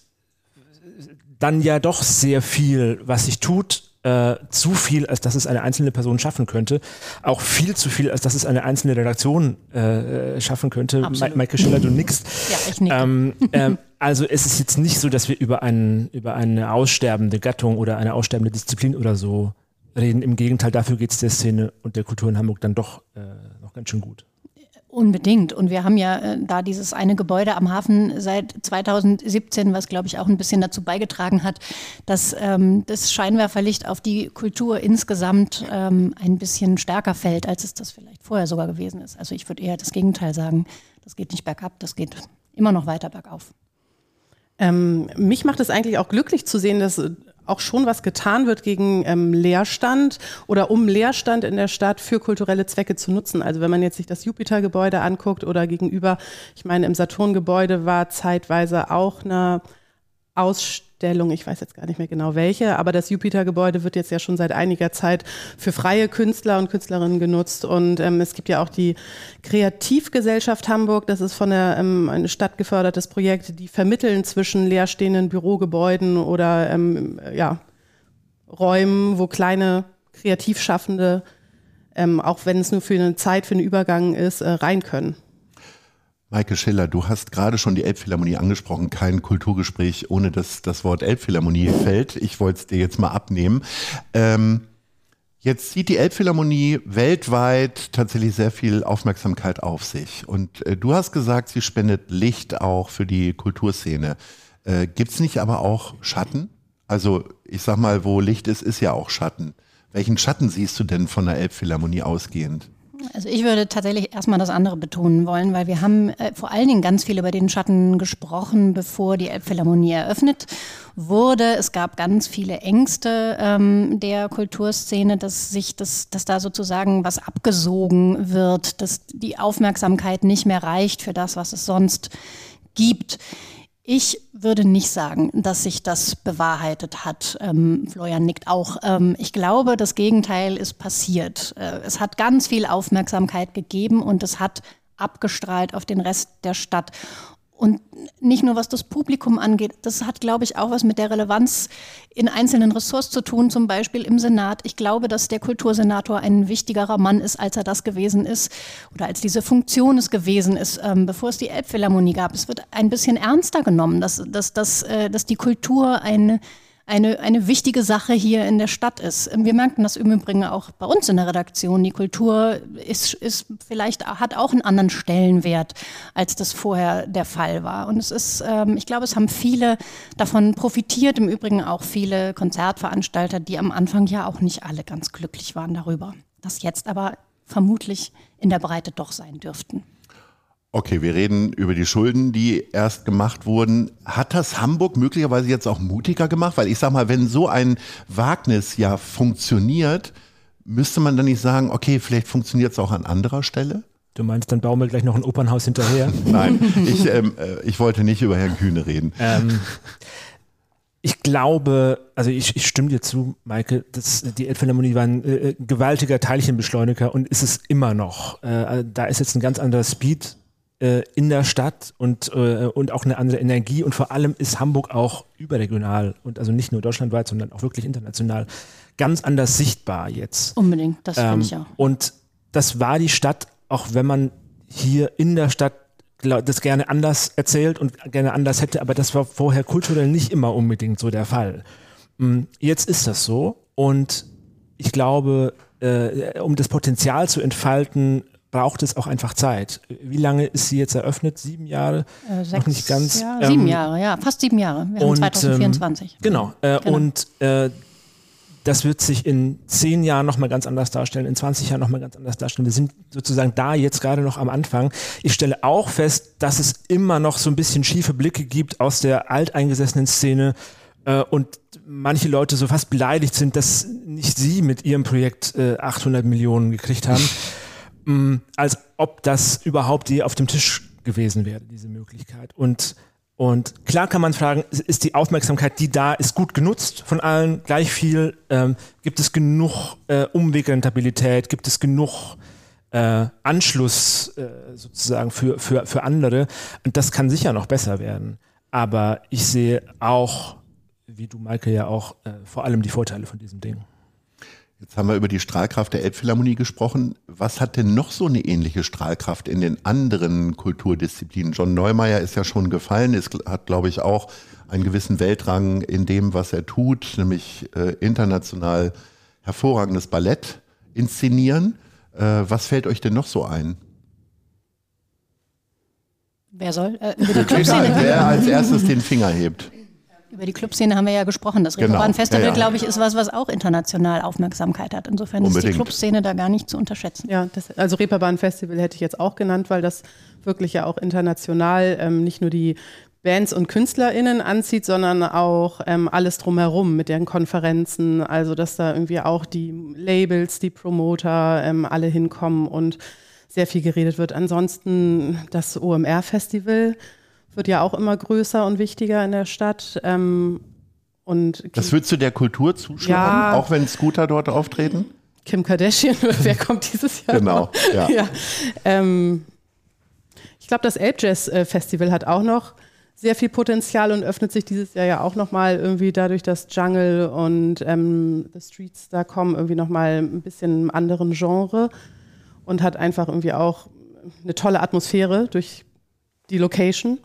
dann ja doch sehr viel, was sich tut äh, zu viel, als dass es eine einzelne Person schaffen könnte. Auch viel zu viel, als dass es eine einzelne Redaktion äh, schaffen könnte. Absolut. Michael Schiller, du nickst. Ja, ich nicke. Ähm, [LAUGHS] ähm, also es ist jetzt nicht so, dass wir über, einen, über eine aussterbende Gattung oder eine aussterbende Disziplin oder so reden. Im Gegenteil, dafür geht es der Szene und der Kultur in Hamburg dann doch äh, noch ganz schön gut. Unbedingt. Und wir haben ja äh, da dieses eine Gebäude am Hafen seit 2017, was, glaube ich, auch ein bisschen dazu beigetragen hat, dass ähm, das Scheinwerferlicht auf die Kultur insgesamt ähm, ein bisschen stärker fällt, als es das vielleicht vorher sogar gewesen ist. Also ich würde eher das Gegenteil sagen. Das geht nicht bergab, das geht immer noch weiter bergauf. Ähm, mich macht es eigentlich auch glücklich zu sehen, dass auch schon was getan wird gegen ähm, Leerstand oder um Leerstand in der Stadt für kulturelle Zwecke zu nutzen. Also wenn man jetzt sich das Jupiter-Gebäude anguckt oder gegenüber, ich meine, im Saturn-Gebäude war zeitweise auch eine Ausstellung Ausstellung, ich weiß jetzt gar nicht mehr genau welche, aber das Jupiter-Gebäude wird jetzt ja schon seit einiger Zeit für freie Künstler und Künstlerinnen genutzt. Und ähm, es gibt ja auch die Kreativgesellschaft Hamburg, das ist von der ähm, eine Stadt gefördertes Projekt, die vermitteln zwischen leerstehenden Bürogebäuden oder ähm, ja, Räumen, wo kleine Kreativschaffende, ähm, auch wenn es nur für eine Zeit, für einen Übergang ist, äh, rein können. Maike Schiller, du hast gerade schon die Elbphilharmonie angesprochen. Kein Kulturgespräch, ohne dass das Wort Elbphilharmonie fällt. Ich wollte es dir jetzt mal abnehmen. Ähm, jetzt zieht die Elbphilharmonie weltweit tatsächlich sehr viel Aufmerksamkeit auf sich. Und äh, du hast gesagt, sie spendet Licht auch für die Kulturszene. Äh, Gibt es nicht aber auch Schatten? Also ich sag mal, wo Licht ist, ist ja auch Schatten. Welchen Schatten siehst du denn von der Elbphilharmonie ausgehend? Also ich würde tatsächlich erstmal das andere betonen wollen, weil wir haben äh, vor allen Dingen ganz viel über den Schatten gesprochen, bevor die Elbphilharmonie eröffnet wurde. Es gab ganz viele Ängste ähm, der Kulturszene, dass sich das, dass da sozusagen was abgesogen wird, dass die Aufmerksamkeit nicht mehr reicht für das, was es sonst gibt. Ich würde nicht sagen, dass sich das bewahrheitet hat. Ähm, Florian nickt auch. Ähm, ich glaube, das Gegenteil ist passiert. Äh, es hat ganz viel Aufmerksamkeit gegeben und es hat abgestrahlt auf den Rest der Stadt. Und nicht nur was das Publikum angeht, das hat, glaube ich, auch was mit der Relevanz in einzelnen Ressorts zu tun, zum Beispiel im Senat. Ich glaube, dass der Kultursenator ein wichtigerer Mann ist, als er das gewesen ist oder als diese Funktion es gewesen ist, ähm, bevor es die Elbphilharmonie gab. Es wird ein bisschen ernster genommen, dass, dass, dass, äh, dass die Kultur eine eine, eine wichtige Sache hier in der Stadt ist. Wir merken das im Übrigen auch bei uns in der Redaktion. Die Kultur ist, ist vielleicht, hat auch einen anderen Stellenwert, als das vorher der Fall war. Und es ist, ähm, ich glaube, es haben viele davon profitiert, im Übrigen auch viele Konzertveranstalter, die am Anfang ja auch nicht alle ganz glücklich waren darüber, das jetzt aber vermutlich in der Breite doch sein dürften. Okay, wir reden über die Schulden, die erst gemacht wurden. Hat das Hamburg möglicherweise jetzt auch mutiger gemacht? Weil ich sag mal, wenn so ein Wagnis ja funktioniert, müsste man dann nicht sagen, okay, vielleicht funktioniert es auch an anderer Stelle? Du meinst, dann bauen wir gleich noch ein Opernhaus hinterher? [LAUGHS] Nein, ich, ähm, äh, ich wollte nicht über Herrn Kühne reden. Ähm, ich glaube, also ich, ich stimme dir zu, Maike, dass die Elbphilharmonie war ein äh, gewaltiger Teilchenbeschleuniger und ist es immer noch. Äh, da ist jetzt ein ganz anderer Speed äh, in der Stadt und, äh, und auch eine andere Energie. Und vor allem ist Hamburg auch überregional und also nicht nur deutschlandweit, sondern auch wirklich international ganz anders sichtbar jetzt. Unbedingt, das ähm, finde ich auch. Und das war die Stadt, auch wenn man hier in der Stadt das gerne anders erzählt und gerne anders hätte, aber das war vorher kulturell nicht immer unbedingt so der Fall. Mm, jetzt ist das so und ich glaube, äh, um das Potenzial zu entfalten, braucht es auch einfach Zeit. Wie lange ist sie jetzt eröffnet? Sieben Jahre? Äh, sechs, Noch nicht ganz. Ja, ähm, sieben Jahre, ja, fast sieben Jahre. Wir und, haben 2024. Ähm, genau. Äh, genau. Und äh, das wird sich in zehn Jahren nochmal ganz anders darstellen, in 20 Jahren nochmal ganz anders darstellen. Wir sind sozusagen da jetzt gerade noch am Anfang. Ich stelle auch fest, dass es immer noch so ein bisschen schiefe Blicke gibt aus der alteingesessenen Szene äh, und manche Leute so fast beleidigt sind, dass nicht sie mit ihrem Projekt äh, 800 Millionen gekriegt haben. [LAUGHS] mh, mm, als ob das überhaupt je auf dem Tisch gewesen wäre, diese Möglichkeit. Und, und klar kann man fragen, ist die Aufmerksamkeit, die da ist, gut genutzt von allen, gleich viel? Ähm, gibt es genug äh, Umwegrentabilität? Gibt es genug äh, Anschluss äh, sozusagen für, für, für andere? Und das kann sicher noch besser werden. Aber ich sehe auch, wie du, Maike, ja auch, äh, vor allem die Vorteile von diesem Ding. Jetzt haben wir über die Strahlkraft der Elbphilharmonie gesprochen. Was hat denn noch so eine ähnliche Strahlkraft in den anderen Kulturdisziplinen? John Neumeier ist ja schon gefallen, ist, hat, glaube ich, auch einen gewissen Weltrang in dem, was er tut, nämlich äh, international hervorragendes Ballett inszenieren. Äh, was fällt euch denn noch so ein? Wer soll? Äh, [LAUGHS] wer als erstes den Finger hebt. Über die Clubszene haben wir ja gesprochen. Das genau. Reeperbahn-Festival, ja, ja. glaube ich, ist was, was auch international Aufmerksamkeit hat. Insofern Unbedingt. ist die Clubszene da gar nicht zu unterschätzen. Ja, das, also Reeperbahn-Festival hätte ich jetzt auch genannt, weil das wirklich ja auch international ähm, nicht nur die Bands und KünstlerInnen anzieht, sondern auch ähm, alles drumherum mit deren Konferenzen. Also, dass da irgendwie auch die Labels, die Promoter ähm, alle hinkommen und sehr viel geredet wird. Ansonsten das OMR-Festival wird ja auch immer größer und wichtiger in der Stadt. Ähm, Und Das würdest du der Kultur zuschauen, Ja. auch wenn Scooter dort auftreten? Kim Kardashian, [LAUGHS] wer kommt dieses Jahr? Genau, noch? ja. [LAUGHS] ja. Ähm, ich glaube, das Elb Jazz äh, Festival hat auch noch sehr viel Potenzial und öffnet sich dieses Jahr ja auch nochmal irgendwie dadurch, dass Jungle und ähm, The Streets da kommen, irgendwie nochmal ein bisschen einem anderen Genre und hat einfach irgendwie auch eine tolle Atmosphäre durch die Location.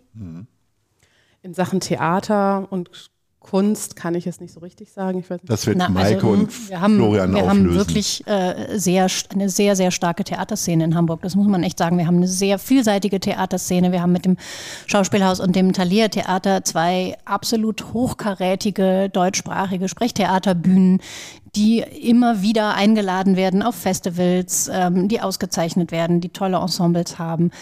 In Sachen Theater und Kunst kann ich es nicht so richtig sagen. Ich weiß nicht. Das wird Na, Maike also, und wir haben, Florian wir auflösen. haben wirklich äh, sehr, eine sehr, sehr starke Theaterszene in Hamburg. Das muss man echt sagen. Wir haben eine sehr vielseitige Theaterszene. Wir haben mit dem Schauspielhaus und dem Thalia Theater zwei absolut hochkarätige deutschsprachige Sprechtheaterbühnen, die immer wieder eingeladen werden auf Festivals, ähm, die ausgezeichnet werden, die tolle Ensembles haben.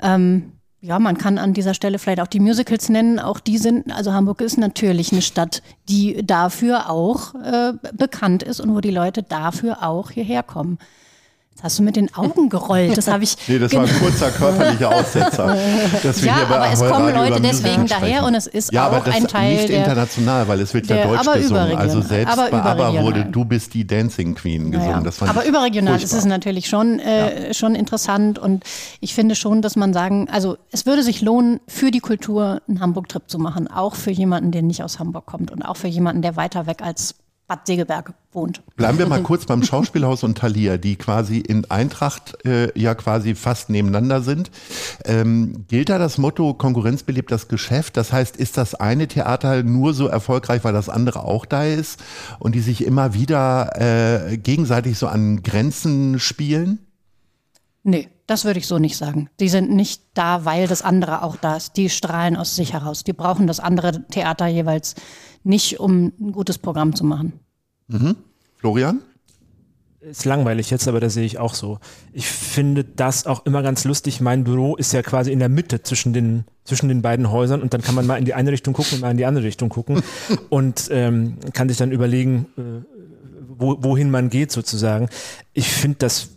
Ähm, ja, man kann an dieser Stelle vielleicht auch die Musicals nennen. Auch die sind, also Hamburg ist natürlich eine Stadt, die dafür auch äh, bekannt ist und wo die Leute dafür auch hierher kommen. Jetzt hast du mit den Augen gerollt. Das habe ich. [LAUGHS] Nee, das war ein kurzer körperlicher Aussetzer. [LAUGHS] Ja, aber es kommen Radio Leute deswegen daher und es ist ja, aber auch das ein Teil nicht der- international, weil es wird ja Deutsch aber gesungen. Also selbst Aber bei ABBA wurde. Du bist die Dancing Queen gesungen. Naja. Das Aber überregional ist furchtbar. es natürlich schon, äh, schon interessant und ich finde schon, dass man sagen, also es würde sich lohnen, für die Kultur einen Hamburg-Trip zu machen, auch für jemanden, der nicht aus Hamburg kommt und auch für jemanden, der weiter weg als Bad Segeberg wohnt. Bleiben wir mal [LAUGHS] kurz beim Schauspielhaus und Thalia, die quasi in Eintracht äh, ja quasi fast nebeneinander sind. Ähm, gilt da das Motto Konkurrenz belebt das Geschäft? Das heißt, ist das eine Theater nur so erfolgreich, weil das andere auch da ist und die sich immer wieder äh, gegenseitig so an Grenzen spielen? Nee, das würde ich so nicht sagen. Die sind nicht da, weil das andere auch da ist. Die strahlen aus sich heraus. Die brauchen das andere Theater jeweils nicht, um ein gutes Programm zu machen. Florian? Ist langweilig jetzt, aber das sehe ich auch so. Ich finde das auch immer ganz lustig. Mein Büro ist ja quasi in der Mitte zwischen den, zwischen den beiden Häusern und dann kann man mal in die eine Richtung gucken und mal in die andere Richtung gucken [LAUGHS] und ähm, kann sich dann überlegen, äh, wo, wohin man geht sozusagen. Ich finde das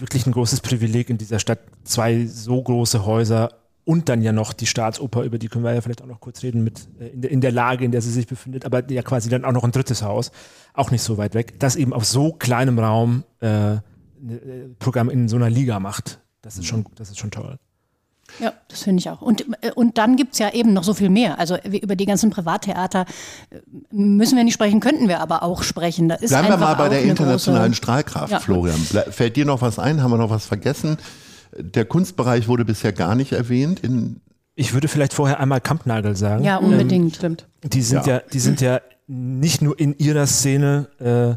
wirklich ein großes Privileg in dieser Stadt, zwei so große Häuser und dann ja noch die Staatsoper, über die können wir ja vielleicht auch noch kurz reden, mit äh, in der, in der Lage, in der sie sich befindet, aber ja quasi dann auch noch ein drittes Haus, auch nicht so weit weg, das eben auf so kleinem Raum äh, ein äh, Programm in so einer Liga macht. Das ist schon, das ist schon toll. Ja, das finde ich auch. Und, äh, und dann gibt's ja eben noch so viel mehr. Also wir- über die ganzen Privattheater äh, müssen wir nicht sprechen, könnten wir aber auch sprechen. Da ist Bleiben wir mal bei der internationalen große- Strahlkraft, Ja. Florian. Fällt dir noch was ein? Haben wir noch was vergessen? Der Kunstbereich wurde bisher gar nicht erwähnt. In, Ich würde vielleicht vorher einmal Kampnagel sagen. Ja, unbedingt. Stimmt. Die sind Ja. ja, die sind ja nicht nur in ihrer Szene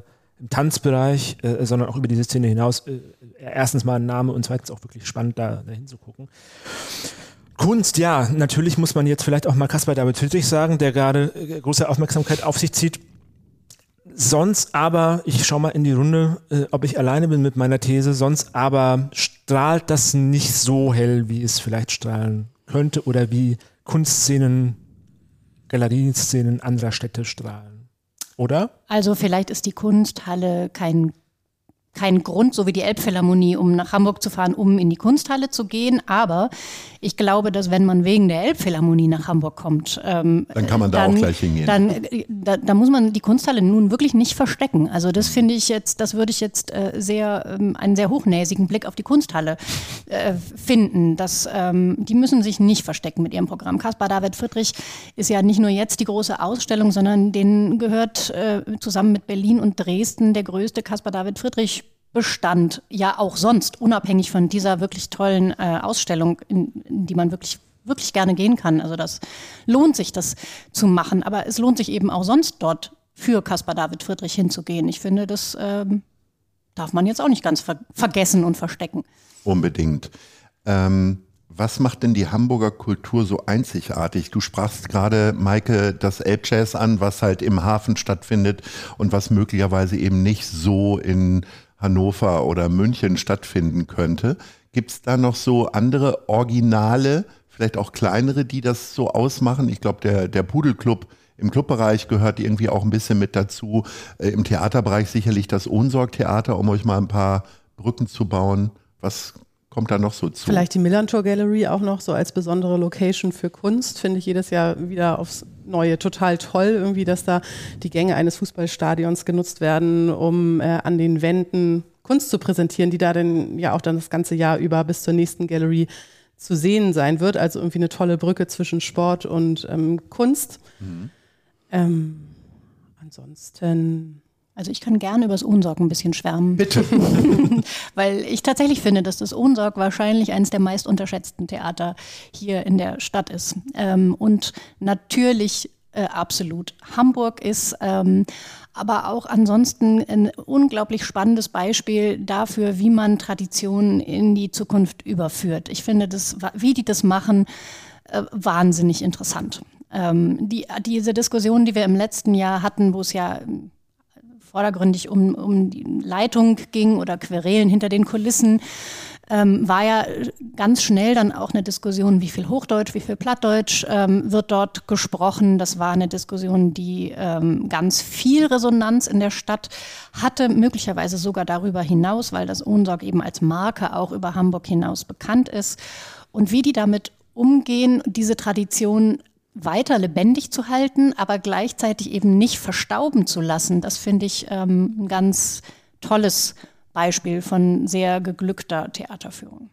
äh, im Tanzbereich, äh, sondern auch über diese Szene hinaus. Äh, erstens mal ein Name und zweitens auch wirklich spannend, da, da hinzugucken. Kunst, ja, natürlich muss man jetzt vielleicht auch mal Caspar David Friedrich sagen, der gerade äh, große Aufmerksamkeit auf sich zieht. Sonst aber, ich schaue mal in die Runde, äh, ob ich alleine bin mit meiner These, sonst aber strahlt das nicht so hell, wie es vielleicht strahlen könnte oder wie Kunstszenen, Galerieszenen anderer Städte strahlen. Oder? Also vielleicht ist die Kunsthalle kein, kein Grund, so wie die Elbphilharmonie, um nach Hamburg zu fahren, um in die Kunsthalle zu gehen. Aber ich glaube, dass wenn man wegen der Elbphilharmonie nach Hamburg kommt, ähm, Dann kann man da auch gleich hingehen. Dann, äh, da, da muss man die Kunsthalle nun wirklich nicht verstecken. Also das finde ich jetzt, das würde ich jetzt äh, sehr, ähm, einen sehr hochnäsigen Blick auf die Kunsthalle äh, finden. Dass, ähm, die müssen sich nicht verstecken mit ihrem Programm. Caspar David Friedrich ist ja nicht nur jetzt die große Ausstellung, sondern denen gehört äh, zusammen mit Berlin und Dresden der größte Caspar David Friedrich Bestand, ja auch sonst, unabhängig von dieser wirklich tollen äh, Ausstellung, in, in die man wirklich wirklich gerne gehen kann. Also das lohnt sich, das zu machen. Aber es lohnt sich eben auch sonst dort für Caspar David Friedrich hinzugehen. Ich finde, das ähm, darf man jetzt auch nicht ganz ver vergessen und verstecken. unbedingt. Ähm, was macht denn die Hamburger Kultur so einzigartig? Du sprachst gerade, Maike, das Elbjazz an, was halt im Hafen stattfindet und was möglicherweise eben nicht so in Hannover oder München stattfinden könnte. Gibt es da noch so andere Originale, vielleicht auch kleinere, die das so ausmachen? Ich glaube, der, der Pudelclub im Clubbereich gehört irgendwie auch ein bisschen mit dazu. Äh, Im Theaterbereich sicherlich das Ohnsorg-Theater, um euch mal ein paar Brücken zu bauen. Was kommt da noch so zu? Vielleicht die Millantor Gallery auch noch so als besondere Location für Kunst, finde ich jedes Jahr wieder aufs Neue total toll, irgendwie, dass da die Gänge eines Fußballstadions genutzt werden, um äh, an den Wänden Kunst zu präsentieren, die da dann ja auch dann das ganze Jahr über bis zur nächsten Gallery zu sehen sein wird. Also irgendwie eine tolle Brücke zwischen Sport und ähm, Kunst. Mhm. Ähm, ansonsten also ich kann gerne über das Ohnsorg ein bisschen schwärmen. Bitte. [LAUGHS] Weil ich tatsächlich finde, dass das Ohnsorg wahrscheinlich eines der meist unterschätzten Theater hier in der Stadt ist. Ähm, und natürlich äh, absolut. Hamburg ist ähm, aber auch ansonsten ein unglaublich spannendes Beispiel dafür, wie man Traditionen in die Zukunft überführt. Ich finde das, wie die das machen, äh, wahnsinnig interessant. Ähm, die, diese Diskussion, die wir im letzten Jahr hatten, wo es ja vordergründig um, um die Leitung ging oder Querelen hinter den Kulissen, ähm, war ja ganz schnell dann auch eine Diskussion, wie viel Hochdeutsch, wie viel Plattdeutsch ähm, wird dort gesprochen. Das war eine Diskussion, die ähm, ganz viel Resonanz in der Stadt hatte, möglicherweise sogar darüber hinaus, weil das Ohnsorg eben als Marke auch über Hamburg hinaus bekannt ist. Und wie die damit umgehen, diese Tradition weiter lebendig zu halten, aber gleichzeitig eben nicht verstauben zu lassen. Das finde ich ähm, ein ganz tolles Beispiel von sehr geglückter Theaterführung.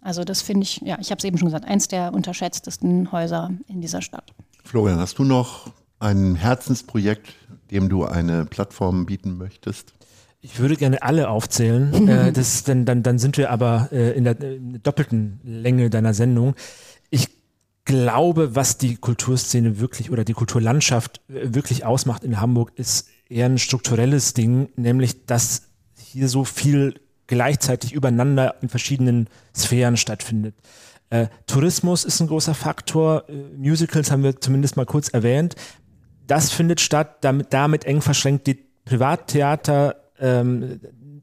Also das finde ich, ja, ich habe es eben schon gesagt, eins der unterschätztesten Häuser in dieser Stadt. Florian, hast du noch ein Herzensprojekt, dem du eine Plattform bieten möchtest? Ich würde gerne alle aufzählen, [LAUGHS] äh, das, dann, dann, dann sind wir aber äh, in, der, in der doppelten Länge deiner Sendung. Glaube, was die Kulturszene wirklich oder die Kulturlandschaft äh, wirklich ausmacht in Hamburg, ist eher ein strukturelles Ding, nämlich dass hier so viel gleichzeitig übereinander in verschiedenen Sphären stattfindet. Äh, Tourismus ist ein großer Faktor, äh, Musicals haben wir zumindest mal kurz erwähnt. Das findet statt, damit, damit eng verschränkt die Privattheater, ähm,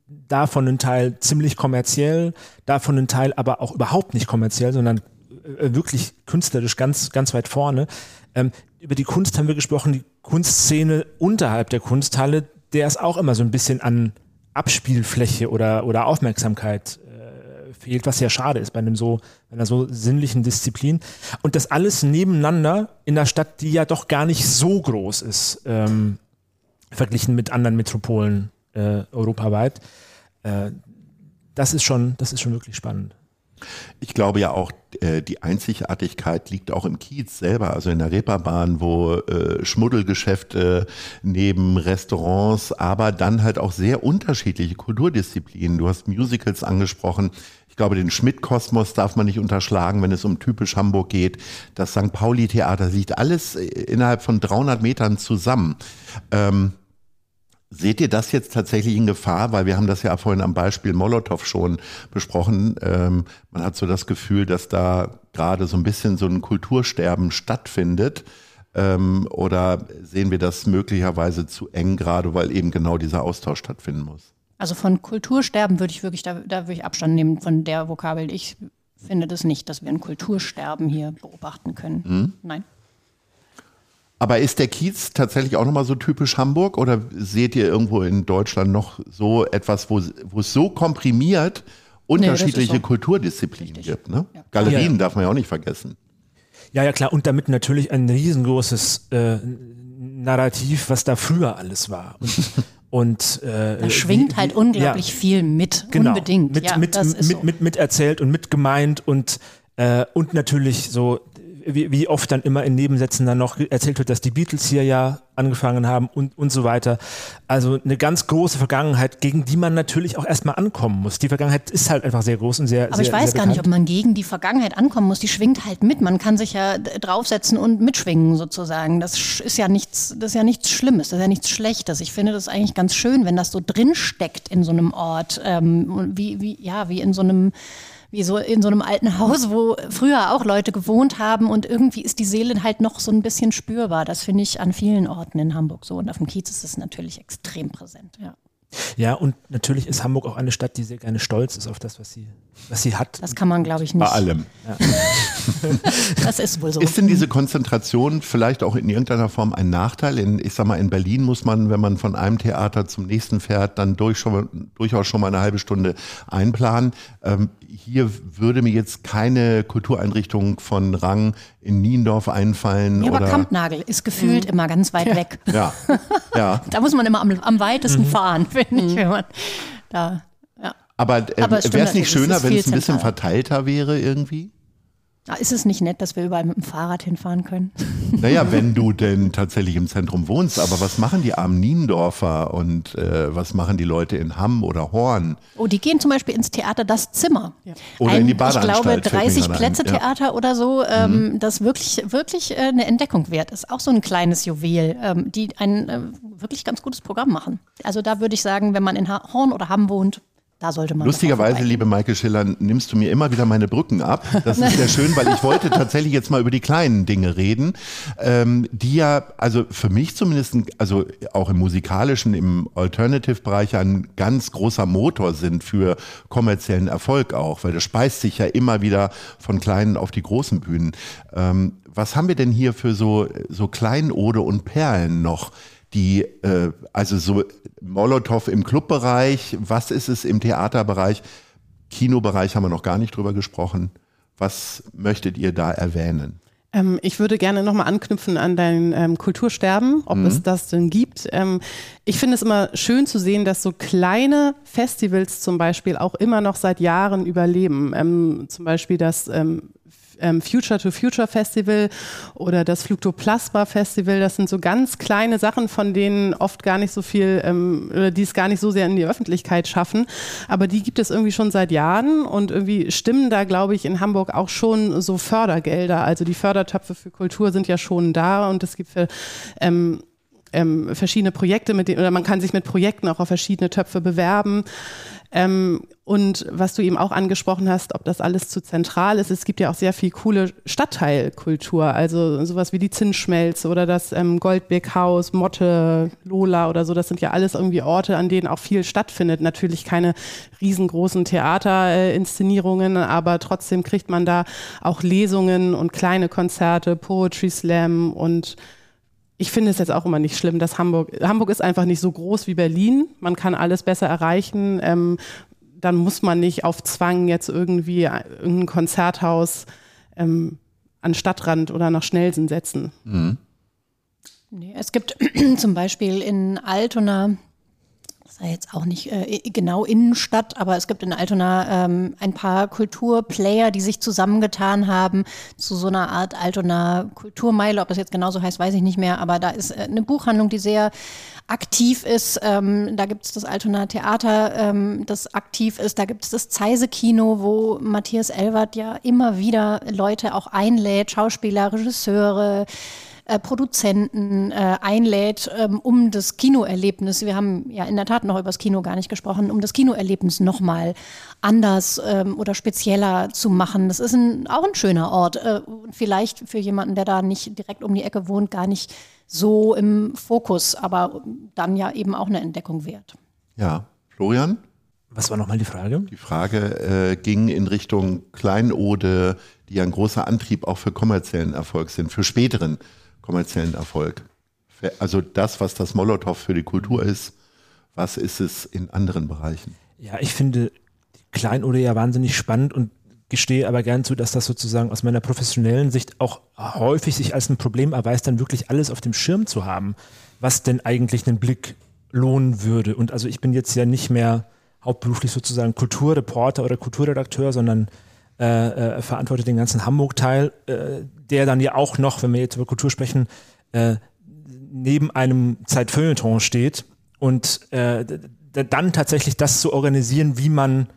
davon ein Teil ziemlich kommerziell, davon ein Teil aber auch überhaupt nicht kommerziell, sondern wirklich künstlerisch ganz, ganz weit vorne. Ähm, über die Kunst haben wir gesprochen, die Kunstszene unterhalb der Kunsthalle, der ist auch immer so ein bisschen an Abspielfläche oder, oder Aufmerksamkeit äh, fehlt, was ja schade ist bei einem so, einer so sinnlichen Disziplin. Und das alles nebeneinander in einer Stadt, die ja doch gar nicht so groß ist, ähm, verglichen mit anderen Metropolen äh, europaweit. Äh, das ist schon, das ist schon wirklich spannend. Ich glaube ja auch, äh, die Einzigartigkeit liegt auch im Kiez selber, also in der Reeperbahn, wo äh, Schmuddelgeschäfte neben Restaurants, aber dann halt auch sehr unterschiedliche Kulturdisziplinen. Du hast Musicals angesprochen. Ich glaube, den Schmidt-Kosmos darf man nicht unterschlagen, wenn es um typisch Hamburg geht. Das St. Pauli-Theater liegt alles äh, innerhalb von 300 Metern zusammen. Ähm, Seht ihr das jetzt tatsächlich in Gefahr? Weil wir haben das ja vorhin am Beispiel Molotow schon besprochen. Ähm, man hat so das Gefühl, dass da gerade so ein bisschen so ein Kultursterben stattfindet. Ähm, oder sehen wir das möglicherweise zu eng, gerade weil eben genau dieser Austausch stattfinden muss? Also von Kultursterben würde ich wirklich, da, da würde ich Abstand nehmen von der Vokabel. Ich finde das nicht, dass wir ein Kultursterben hier beobachten können. Mhm. Nein. Aber ist der Kiez tatsächlich auch nochmal so typisch Hamburg oder seht ihr irgendwo in Deutschland noch so etwas, wo, wo es so komprimiert unterschiedliche nee, so. Kulturdisziplinen Richtig. gibt? Ne? Ja. Galerien ja. darf man ja auch nicht vergessen. Ja, ja, klar. Und damit natürlich ein riesengroßes äh, Narrativ, was da früher alles war. Und, [LAUGHS] und äh, da schwingt wie, halt unglaublich ja, viel mit, genau, unbedingt. Mit, ja, mit, mit, so. mit, mit erzählt und mit gemeint und, äh, und natürlich so wie, wie oft dann immer in Nebensätzen dann noch erzählt wird, dass die Beatles hier ja angefangen haben und, und so weiter. Also eine ganz große Vergangenheit, gegen die man natürlich auch erstmal ankommen muss. Die Vergangenheit ist halt einfach sehr groß und sehr. Aber sehr, ich weiß gar nicht, ob man gegen die Vergangenheit ankommen muss. Die schwingt halt mit. Man kann sich ja draufsetzen und mitschwingen sozusagen. Das ist ja nichts, das ist ja nichts Schlimmes, das ist ja nichts Schlechtes. Ich finde das eigentlich ganz schön, wenn das so drinsteckt in so einem Ort, ähm, wie, wie, ja, wie in so einem wie so in so einem alten Haus, wo früher auch Leute gewohnt haben und irgendwie ist die Seele halt noch so ein bisschen spürbar. Das finde ich an vielen Orten in Hamburg so und auf dem Kiez ist es natürlich extrem präsent, ja. Ja, und natürlich ist Hamburg auch eine Stadt, die sehr gerne stolz ist auf das, was sie was sie hat. Das kann man, glaube ich, nicht. Bei allem. [LAUGHS] Das ist wohl so. Ist denn diese Konzentration vielleicht auch in irgendeiner Form ein Nachteil? In, ich sag mal, in Berlin muss man, wenn man von einem Theater zum nächsten fährt, dann durch schon, durchaus schon mal eine halbe Stunde einplanen. Ähm, hier würde mir jetzt keine Kultureinrichtung von Rang in Niendorf einfallen. ja, aber Kampnagel ist gefühlt immer ganz weit weg. ja, [LAUGHS] ja. Da muss man immer am, am weitesten Mhm. fahren, [LAUGHS] finde ich, wenn man da. Ja. Aber, äh, Aber wäre es nicht schöner, wenn es ein bisschen zentral. verteilter wäre irgendwie? Ist es nicht nett, dass wir überall mit dem Fahrrad hinfahren können? [LAUGHS] Naja, wenn du [LAUGHS] denn tatsächlich im Zentrum wohnst, aber was machen die armen Niendorfer und äh, was machen die Leute in Hamm oder Horn? Oh, die gehen zum Beispiel ins Theater Das Zimmer. Oder in die Ich glaube, Badeanstalt, fällt mir 30 gerade ein. Plätze Ja. Mhm. Theater oder so, ähm, das wirklich, wirklich äh, eine Entdeckung wert ist. Auch so ein kleines Juwel, ähm, die ein äh, wirklich ganz gutes Programm machen. Also da würde ich sagen, wenn man in ha Horn oder Hamm wohnt, da sollte man. Lustigerweise, liebe Maike Schiller, nimmst du mir immer wieder meine Brücken ab. Das ist sehr schön, weil ich wollte tatsächlich jetzt mal über die kleinen Dinge reden, ähm, die ja, also für mich zumindest, also auch im musikalischen, im Alternative-Bereich ein ganz großer Motor sind für kommerziellen Erfolg auch, weil das speist sich ja immer wieder von kleinen auf die großen Bühnen. Ähm, was haben wir denn hier für so, so Kleinode und Perlen noch? die, äh, also so Molotow im Clubbereich, was ist es im Theaterbereich? Kinobereich haben wir noch gar nicht drüber gesprochen. Was möchtet ihr da erwähnen? Ähm, ich würde gerne nochmal anknüpfen an dein ähm, Kultursterben, ob es das denn gibt. Ähm, ich finde es immer schön zu sehen, dass so kleine Festivals zum Beispiel auch immer noch seit Jahren überleben. Ähm, zum Beispiel das ähm, Future to Future Festival oder das Fluktoplasma Festival. Das sind so ganz kleine Sachen, von denen oft gar nicht so viel, ähm, oder die es gar nicht so sehr in die Öffentlichkeit schaffen. Aber die gibt es irgendwie schon seit Jahren und irgendwie stimmen da, glaube ich, in Hamburg auch schon so Fördergelder. Also die Fördertöpfe für Kultur sind ja schon da und es gibt für, ähm, ähm, verschiedene Projekte, mit denen, oder man kann sich mit Projekten auch auf verschiedene Töpfe bewerben. Ähm, und was du eben auch angesprochen hast, ob das alles zu zentral ist, es gibt ja auch sehr viel coole Stadtteilkultur, also sowas wie die Zinsschmelze oder das ähm, Goldbeckhaus, Motte, Lola oder so, das sind ja alles irgendwie Orte, an denen auch viel stattfindet. Natürlich keine riesengroßen Theaterinszenierungen, aber trotzdem kriegt man da auch Lesungen und kleine Konzerte, Poetry Slam und ich finde es jetzt auch immer nicht schlimm, dass Hamburg, Hamburg ist einfach nicht so groß wie Berlin. Man kann alles besser erreichen. Ähm, dann muss man nicht auf Zwang jetzt irgendwie irgendein Konzerthaus ähm, an Stadtrand oder nach Schnellsen setzen. Nee, es gibt [CLEARS THROAT] zum Beispiel in Altona, ist ja jetzt auch nicht äh, genau Innenstadt, aber es gibt in Altona ähm, ein paar Kulturplayer, die sich zusammengetan haben zu so einer Art Altona Kulturmeile. Ob das jetzt genauso heißt, weiß ich nicht mehr, aber da ist äh, eine Buchhandlung, die sehr aktiv ist. Ähm, da gibt es das Altona Theater, ähm, das aktiv ist. Da gibt es das Zeise Kino, wo Matthias Elwert ja immer wieder Leute auch einlädt, Schauspieler, Regisseure, äh, Produzenten äh, einlädt, ähm, um das Kinoerlebnis, wir haben ja in der Tat noch über das Kino gar nicht gesprochen, um das Kinoerlebnis nochmal anders ähm, oder spezieller zu machen. Das ist ein, auch ein schöner Ort. Äh, und vielleicht für jemanden, der da nicht direkt um die Ecke wohnt, gar nicht so im Fokus, aber dann ja eben auch eine Entdeckung wert. Ja, Florian? Was war nochmal die Frage? Die Frage äh, ging in Richtung Kleinode, die ja ein großer Antrieb auch für kommerziellen Erfolg sind, für späteren kommerziellen Erfolg. Also das, was das Molotow für die Kultur ist, was ist es in anderen Bereichen? Ja, ich finde Kleinode ja wahnsinnig spannend und gestehe aber gern zu, dass das sozusagen aus meiner professionellen Sicht auch häufig sich als ein Problem erweist, dann wirklich alles auf dem Schirm zu haben, was denn eigentlich einen Blick lohnen würde. Und also ich bin jetzt ja nicht mehr hauptberuflich sozusagen Kulturreporter oder Kulturredakteur, sondern äh, äh, verantworte den ganzen Hamburg-Teil, äh, der dann ja auch noch, wenn wir jetzt über Kultur sprechen, äh, neben einem Zeitfeuilleton steht und äh, dann tatsächlich das zu organisieren, wie man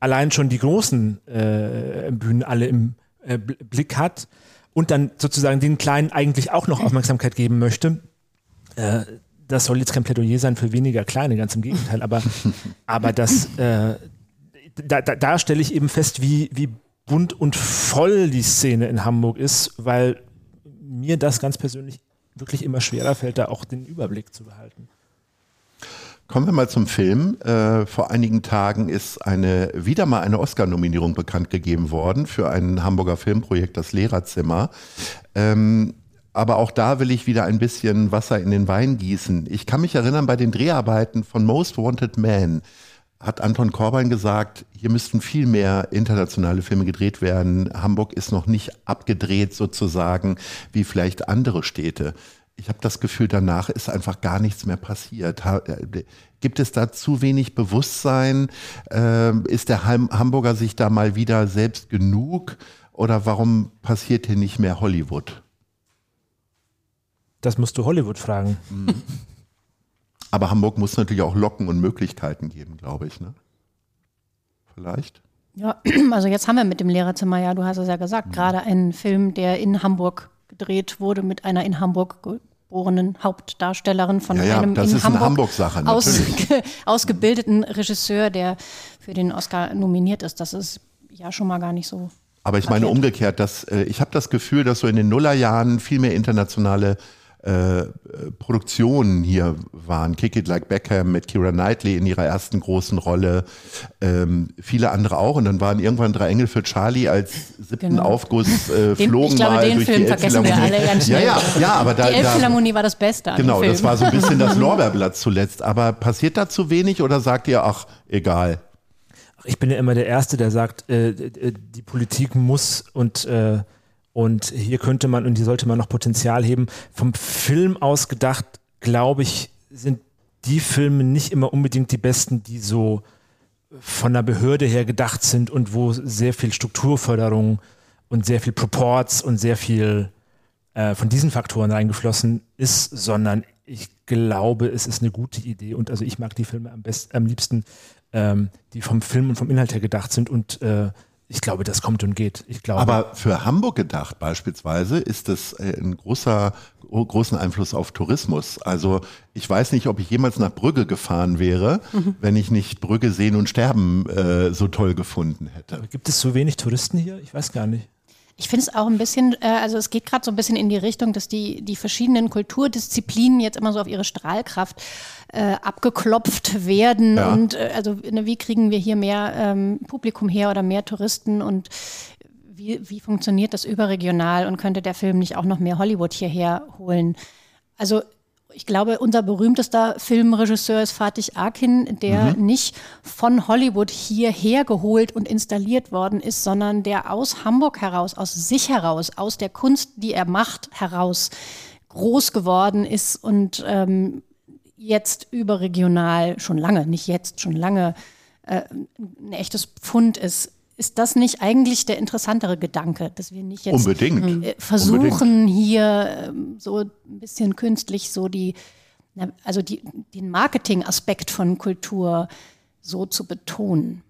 allein schon die großen äh, Bühnen alle im äh, Bl- Blick hat und dann sozusagen den Kleinen eigentlich auch noch Aufmerksamkeit geben möchte. Äh, das soll jetzt kein Plädoyer sein für weniger Kleine, ganz im Gegenteil, aber, [LAUGHS] aber das, äh, da, da, da stelle ich eben fest, wie, wie bunt und voll die Szene in Hamburg ist, weil mir das ganz persönlich wirklich immer schwerer fällt, da auch den Überblick zu behalten. Kommen wir mal zum Film. Äh, vor einigen Tagen ist eine, wieder mal eine Oscar-Nominierung bekannt gegeben worden für ein Hamburger Filmprojekt, das Lehrerzimmer. Ähm, aber auch da will ich wieder ein bisschen Wasser in den Wein gießen. Ich kann mich erinnern, bei den Dreharbeiten von Most Wanted Man hat Anton Korbein gesagt, hier müssten viel mehr internationale Filme gedreht werden. Hamburg ist noch nicht abgedreht sozusagen wie vielleicht andere Städte ich habe das Gefühl, danach ist einfach gar nichts mehr passiert. Äh, gibt es da zu wenig Bewusstsein? Ähm, ist der Hamburger sich da mal wieder selbst genug? Oder warum passiert hier nicht mehr Hollywood? Das musst du Hollywood fragen. Mhm. Aber Hamburg muss natürlich auch Locken und Möglichkeiten geben, glaube ich. Ne? Vielleicht? Ja, [CLEARS THROAT] also jetzt haben wir mit dem Lehrerzimmer, ja, du hast es ja gesagt, mhm. gerade einen Film, der in Hamburg gedreht wurde mit einer in Hamburg geborenen Hauptdarstellerin von ja, ja, einem das in ist Hamburg, eine aus, [LAUGHS] ausgebildeten Regisseur, der für den Oscar nominiert ist. Das ist ja schon mal gar nicht so. Aber ich meine umgekehrt, dass äh, ich habe das Gefühl, dass so in den Nullerjahren viel mehr internationale äh, Produktionen hier waren. Kick It Like Beckham mit Kira Knightley in ihrer ersten großen Rolle, ähm, viele andere auch. Und dann waren irgendwann drei Engel für Charlie als siebten genau. Aufguss äh, den, flogen ich glaube, mal den durch Film die vergessen wir alle ganz schnell. Ja, ja, ja, aber da, die Elbphilharmonie war das Beste. genau, das war so ein bisschen das [LAUGHS] Lorbeerblatt zuletzt. Aber passiert da zu wenig oder sagt ihr, ach, egal? Ich bin ja immer der Erste, der sagt, äh, die Politik muss und äh, und hier könnte man und hier sollte man noch Potenzial heben. Vom Film aus gedacht, glaube ich, sind die Filme nicht immer unbedingt die besten, die so von der Behörde her gedacht sind und wo sehr viel Strukturförderung und sehr viel Proports und sehr viel äh, von diesen Faktoren reingeflossen ist, sondern ich glaube, es ist eine gute Idee und also ich mag die Filme am besten, am liebsten, ähm, die vom Film und vom Inhalt her gedacht sind und äh, ich glaube, das kommt und geht. Ich glaube. Aber für Hamburg gedacht beispielsweise ist das äh, ein großer, großen Einfluss auf Tourismus. Also ich weiß nicht, ob ich jemals nach Brügge gefahren wäre, mhm. wenn ich nicht Brügge sehen und sterben äh, so toll gefunden hätte. Gibt es so wenig Touristen hier? Ich weiß gar nicht. Ich finde es auch ein bisschen, äh, also es geht gerade so ein bisschen in die Richtung, dass die, die verschiedenen Kulturdisziplinen jetzt immer so auf ihre Strahlkraft äh, abgeklopft werden. Ja. Und äh, also ne, wie kriegen wir hier mehr ähm, Publikum her oder mehr Touristen und wie, wie funktioniert das überregional und könnte der Film nicht auch noch mehr Hollywood hierher holen? Also ich glaube, unser berühmtester Filmregisseur ist Fatih Akin, der mhm. nicht von Hollywood hierher geholt und installiert worden ist, sondern der aus Hamburg heraus, aus sich heraus, aus der Kunst, die er macht, heraus groß geworden ist und ähm, jetzt überregional schon lange, nicht jetzt, schon lange äh, ein echtes Pfund ist. Ist das nicht eigentlich der interessantere Gedanke, dass wir nicht jetzt Unbedingt. Äh, versuchen, Unbedingt. hier äh, so ein bisschen künstlich so die, also die, den Marketingaspekt von Kultur so zu betonen?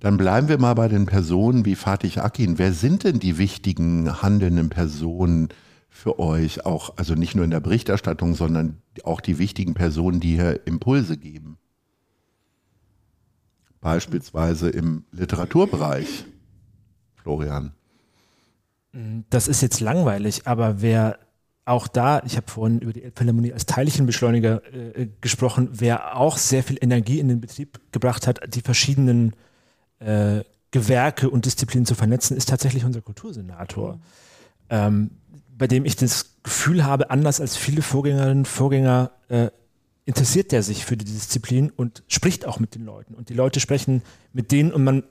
Dann bleiben wir mal bei den Personen wie Fatih Akin. Wer sind denn die wichtigen handelnden Personen für euch? Auch, also nicht nur in der Berichterstattung, sondern auch die wichtigen Personen, die hier Impulse geben? beispielsweise im Literaturbereich? Florian. Das ist jetzt langweilig, aber wer auch da, ich habe vorhin über die Elbphilharmonie als Teilchenbeschleuniger äh, gesprochen, wer auch sehr viel Energie in den Betrieb gebracht hat, die verschiedenen äh, Gewerke und Disziplinen zu vernetzen, ist tatsächlich unser Kultursenator, ähm, bei dem ich das Gefühl habe, anders als viele Vorgängerinnen und Vorgänger, äh, interessiert der sich für die Disziplin und spricht auch mit den Leuten. Und die Leute sprechen mit denen und man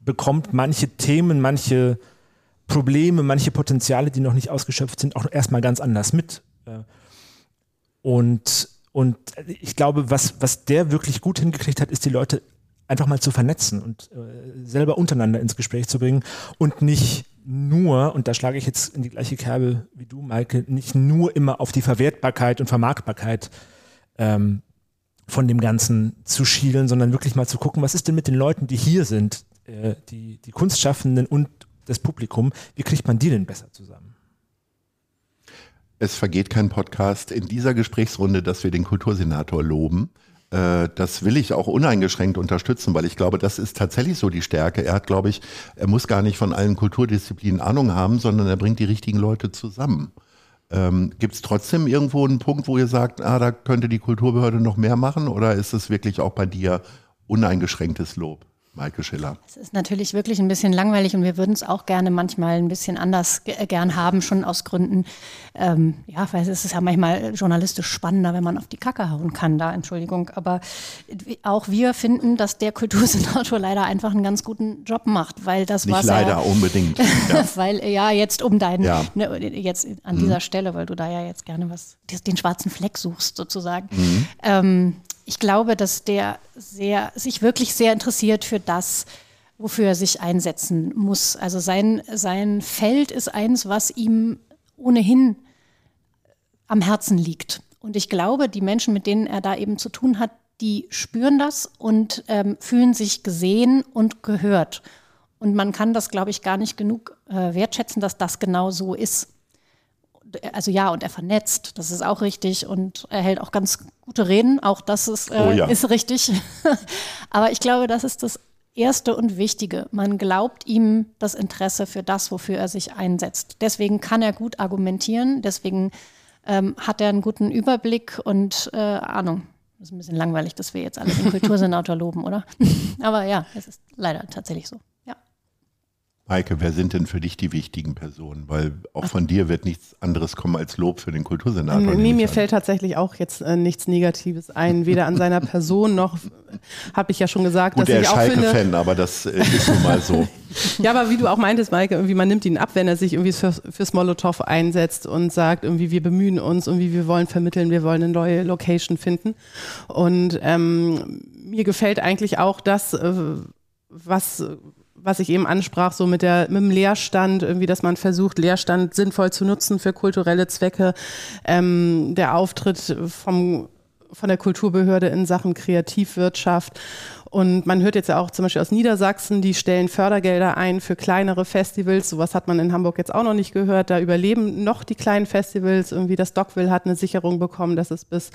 bekommt manche Themen, manche Probleme, manche Potenziale, die noch nicht ausgeschöpft sind, auch erstmal ganz anders mit. Und, und ich glaube, was, was der wirklich gut hingekriegt hat, ist die Leute einfach mal zu vernetzen und äh, selber untereinander ins Gespräch zu bringen und nicht nur, und da schlage ich jetzt in die gleiche Kerbe wie du, Maike, nicht nur immer auf die Verwertbarkeit und Vermarktbarkeit ähm, von dem Ganzen zu schielen, sondern wirklich mal zu gucken, was ist denn mit den Leuten, die hier sind, äh, die, die Kunstschaffenden und das Publikum, wie kriegt man die denn besser zusammen? Es vergeht kein Podcast in dieser Gesprächsrunde, dass wir den Kultursenator loben. Äh, das will ich auch uneingeschränkt unterstützen, weil ich glaube, das ist tatsächlich so die Stärke. Er hat, glaube ich, er muss gar nicht von allen Kulturdisziplinen Ahnung haben, sondern er bringt die richtigen Leute zusammen. Ähm, Gibt es trotzdem irgendwo einen Punkt, wo ihr sagt, ah, da könnte die Kulturbehörde noch mehr machen? Oder ist es wirklich auch bei dir uneingeschränktes Lob? Maike Schiller. Es ist natürlich wirklich ein bisschen langweilig und wir würden es auch gerne manchmal ein bisschen anders äh, gern haben, schon aus Gründen, ähm, ja, weil es ist ja manchmal journalistisch spannender, wenn man auf die Kacke hauen kann, da, Entschuldigung. Aber auch wir finden, dass der Kultursenator [LAUGHS] leider einfach einen ganz guten Job macht, weil das was leider, er, unbedingt. [LAUGHS] Ja. weil ja jetzt um deinen, Ja. ne, jetzt an dieser Stelle, weil du da ja jetzt gerne was, den schwarzen Fleck suchst sozusagen. Ähm, ich glaube, dass der sehr, sich wirklich sehr interessiert für das, wofür er sich einsetzen muss. Also sein, sein Feld ist eins, was ihm ohnehin am Herzen liegt. Und ich glaube, die Menschen, mit denen er da eben zu tun hat, die spüren das und ähm, fühlen sich gesehen und gehört. Und man kann das, glaube ich, gar nicht genug äh, wertschätzen, dass das genau so ist also ja, und er vernetzt, das ist auch richtig und er hält auch ganz gute Reden, auch das ist, äh, Oh ja. ist richtig. [LAUGHS] Aber ich glaube, das ist das Erste und Wichtige. Man glaubt ihm das Interesse für das, wofür er sich einsetzt. Deswegen kann er gut argumentieren, deswegen ähm, hat er einen guten Überblick und äh, Ahnung. Das ist ein bisschen langweilig, dass wir jetzt alle den Kultursenator [LAUGHS] loben, oder? [LAUGHS] Aber ja, es ist leider tatsächlich so. Maike, wer sind denn für dich die wichtigen Personen? Weil auch von dir wird nichts anderes kommen als Lob für den Kultursenator. Nee, mir an. fällt tatsächlich auch jetzt äh, nichts Negatives ein, weder an seiner Person noch, habe ich ja schon gesagt, Gut, dass er ich ist auch finde, Schalke-Fan, aber das äh, ist nun mal so. [LAUGHS] Ja, aber wie du auch meintest, Maike, irgendwie man nimmt ihn ab, wenn er sich irgendwie fürs, fürs Molotow einsetzt und sagt, irgendwie wir bemühen uns, irgendwie wir wollen vermitteln, wir wollen eine neue Location finden. Und ähm, mir gefällt eigentlich auch das, äh, was was ich eben ansprach, so mit, der, mit dem Leerstand, irgendwie, dass man versucht, Leerstand sinnvoll zu nutzen für kulturelle Zwecke. Ähm, der Auftritt vom, von der Kulturbehörde in Sachen Kreativwirtschaft. Und man hört jetzt ja auch zum Beispiel aus Niedersachsen, die stellen Fördergelder ein für kleinere Festivals. Sowas hat man in Hamburg jetzt auch noch nicht gehört. Da überleben noch die kleinen Festivals. Irgendwie das Dockville hat eine Sicherung bekommen, dass es bis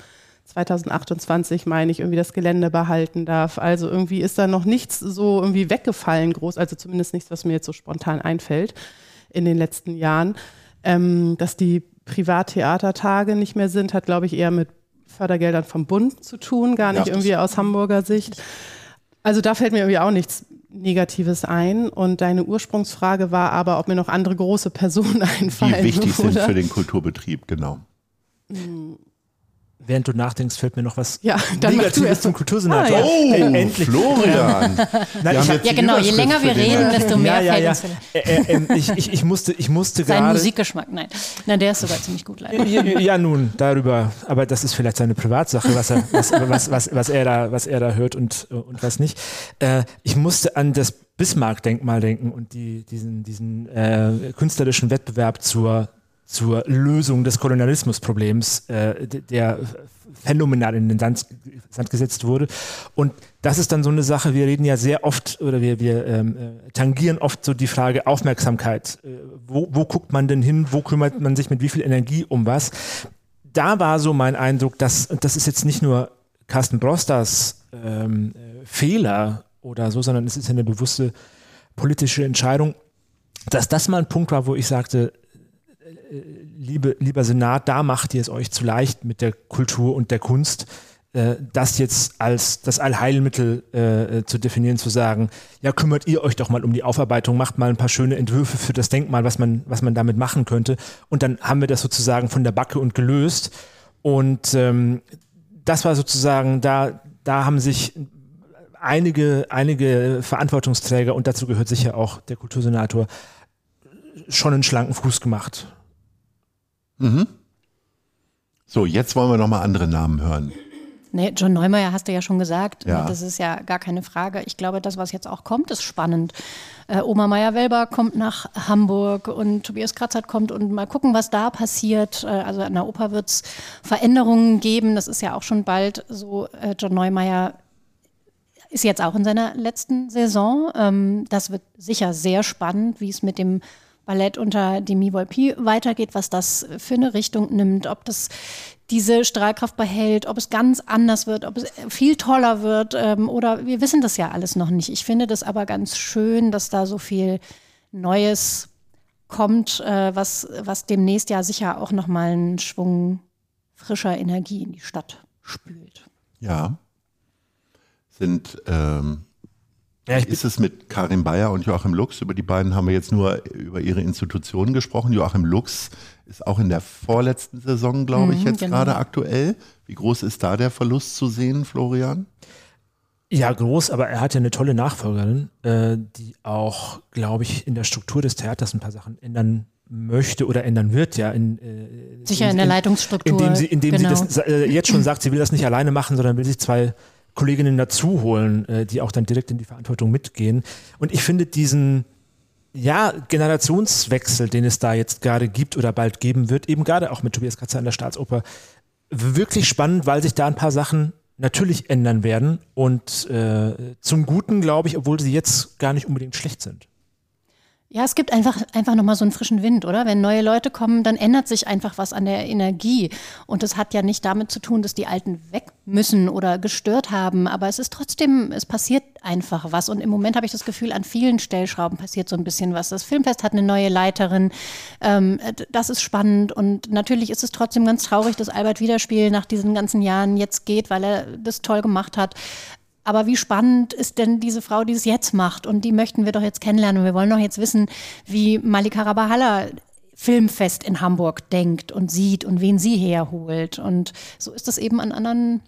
2028, meine ich, irgendwie das Gelände behalten darf. Also irgendwie ist da noch nichts so irgendwie weggefallen groß, also zumindest nichts, was mir jetzt so spontan einfällt in den letzten Jahren. Ähm, dass die Privattheatertage nicht mehr sind, hat, glaube ich, eher mit Fördergeldern vom Bund zu tun, gar nicht Ja. irgendwie aus Hamburger Sicht. Also da fällt mir irgendwie auch nichts Negatives ein. Und deine Ursprungsfrage war aber, ob mir noch andere große Personen [LAUGHS] einfallen. Die wichtig sind oder? für den Kulturbetrieb, genau. Während du nachdenkst, fällt mir noch was Ja, dann Negatives erst zum. Kultursenator. Ah, ja. Oh, Ey, endlich. Florian. Nein, Ja, die genau, je länger wir reden, desto mehr ja, ja, fällt ja. uns vielleicht. Äh, äh, ähm, ich, ich, ich musste, ich musste Sein gerade. Musikgeschmack, nein. Nein, der ist sogar ziemlich gut leider. Ja, ja, nun, darüber, aber das ist vielleicht seine Privatsache, was er, was, was, was, was er, da, was er da hört und, und was nicht. Äh, ich musste an das Bismarck-Denkmal denken und die, diesen, diesen äh, künstlerischen Wettbewerb zur, zur Lösung des Kolonialismusproblems, äh, der phänomenal in den Sand, Sand gesetzt wurde. Und das ist dann so eine Sache, wir reden ja sehr oft oder wir, wir ähm, äh, tangieren oft so die Frage Aufmerksamkeit. Äh, wo, wo guckt man denn hin? Wo kümmert man sich mit wie viel Energie um was? Da war so mein Eindruck, dass, das ist jetzt nicht nur Carsten Brosters ähm, äh, Fehler oder so, sondern es ist ja eine bewusste politische Entscheidung, dass das mal ein Punkt war, wo ich sagte, liebe, lieber Senat, da macht ihr es euch zu leicht mit der Kultur und der Kunst, äh, das jetzt als das Allheilmittel äh, äh, zu definieren, zu sagen, ja, kümmert ihr euch doch mal um die Aufarbeitung, macht mal ein paar schöne Entwürfe für das Denkmal, was man, was man damit machen könnte. Und dann haben wir das sozusagen von der Backe und gelöst. Und ähm, das war sozusagen, da, da haben sich einige, einige Verantwortungsträger, und dazu gehört sicher auch der Kultursenator, schon einen schlanken Fuß gemacht. So, jetzt wollen wir nochmal andere Namen hören. Nee, John Neumeier hast du ja schon gesagt. Ja. Das ist ja gar keine Frage. Ich glaube, das, was jetzt auch kommt, ist spannend. Äh, Oma Meyer-Welber kommt nach Hamburg und Tobias Kratzert kommt und mal gucken, was da passiert. Äh, also an der Oper wird es Veränderungen geben. Das ist ja auch schon bald so. Äh, John Neumeier ist jetzt auch in seiner letzten Saison. Ähm, das wird sicher sehr spannend, wie es mit dem Ballett unter Demi Volpi weitergeht, was das für eine Richtung nimmt, ob das diese Strahlkraft behält, ob es ganz anders wird, ob es viel toller wird ähm, oder wir wissen das ja alles noch nicht. Ich finde das aber ganz schön, dass da so viel Neues kommt, äh, was, was demnächst ja sicher auch nochmal einen Schwung frischer Energie in die Stadt spült. Ja. Sind, ähm, Ja, ich wie ist es mit Karin Bayer und Joachim Lux? Über die beiden haben wir jetzt nur über ihre Institutionen gesprochen. Joachim Lux ist auch in der vorletzten Saison, glaube ich, Mhm, jetzt genau. gerade aktuell. Wie groß ist da der Verlust zu sehen, Florian? Ja, groß, aber er hat ja eine tolle Nachfolgerin, äh, die auch, glaube ich, in der Struktur des Theaters ein paar Sachen ändern möchte oder ändern wird, ja. In, äh, Sicher in der Leitungsstruktur. Indem sie, indem genau. sie das äh, jetzt schon sagt, sie will das nicht alleine machen, sondern will sich zwei Kolleginnen dazu holen, äh, die auch dann direkt in die Verantwortung mitgehen. Und ich finde diesen ja, Generationswechsel, den es da jetzt gerade gibt oder bald geben wird, eben gerade auch mit Tobias Katzer an der Staatsoper, wirklich spannend, weil sich da ein paar Sachen natürlich ändern werden und äh, zum Guten, glaube ich, obwohl sie jetzt gar nicht unbedingt schlecht sind. Ja, es gibt einfach, einfach nochmal so einen frischen Wind, oder? Wenn neue Leute kommen, dann ändert sich einfach was an der Energie. Und das hat ja nicht damit zu tun, dass die Alten weg müssen oder gestört haben. Aber es ist trotzdem, es passiert einfach was. Und im Moment habe ich das Gefühl, an vielen Stellschrauben passiert so ein bisschen was. Das Filmfest hat eine neue Leiterin. Ähm, das ist spannend. Und natürlich ist es trotzdem ganz traurig, dass Albert Wiederspiel nach diesen ganzen Jahren jetzt geht, weil er das toll gemacht hat. Aber wie spannend ist denn diese Frau, die es jetzt macht? Und die möchten wir doch jetzt kennenlernen. Und wir wollen doch jetzt wissen, wie Malika Rabahalla Filmfest in Hamburg denkt und sieht und wen sie herholt. Und so ist das eben an anderen,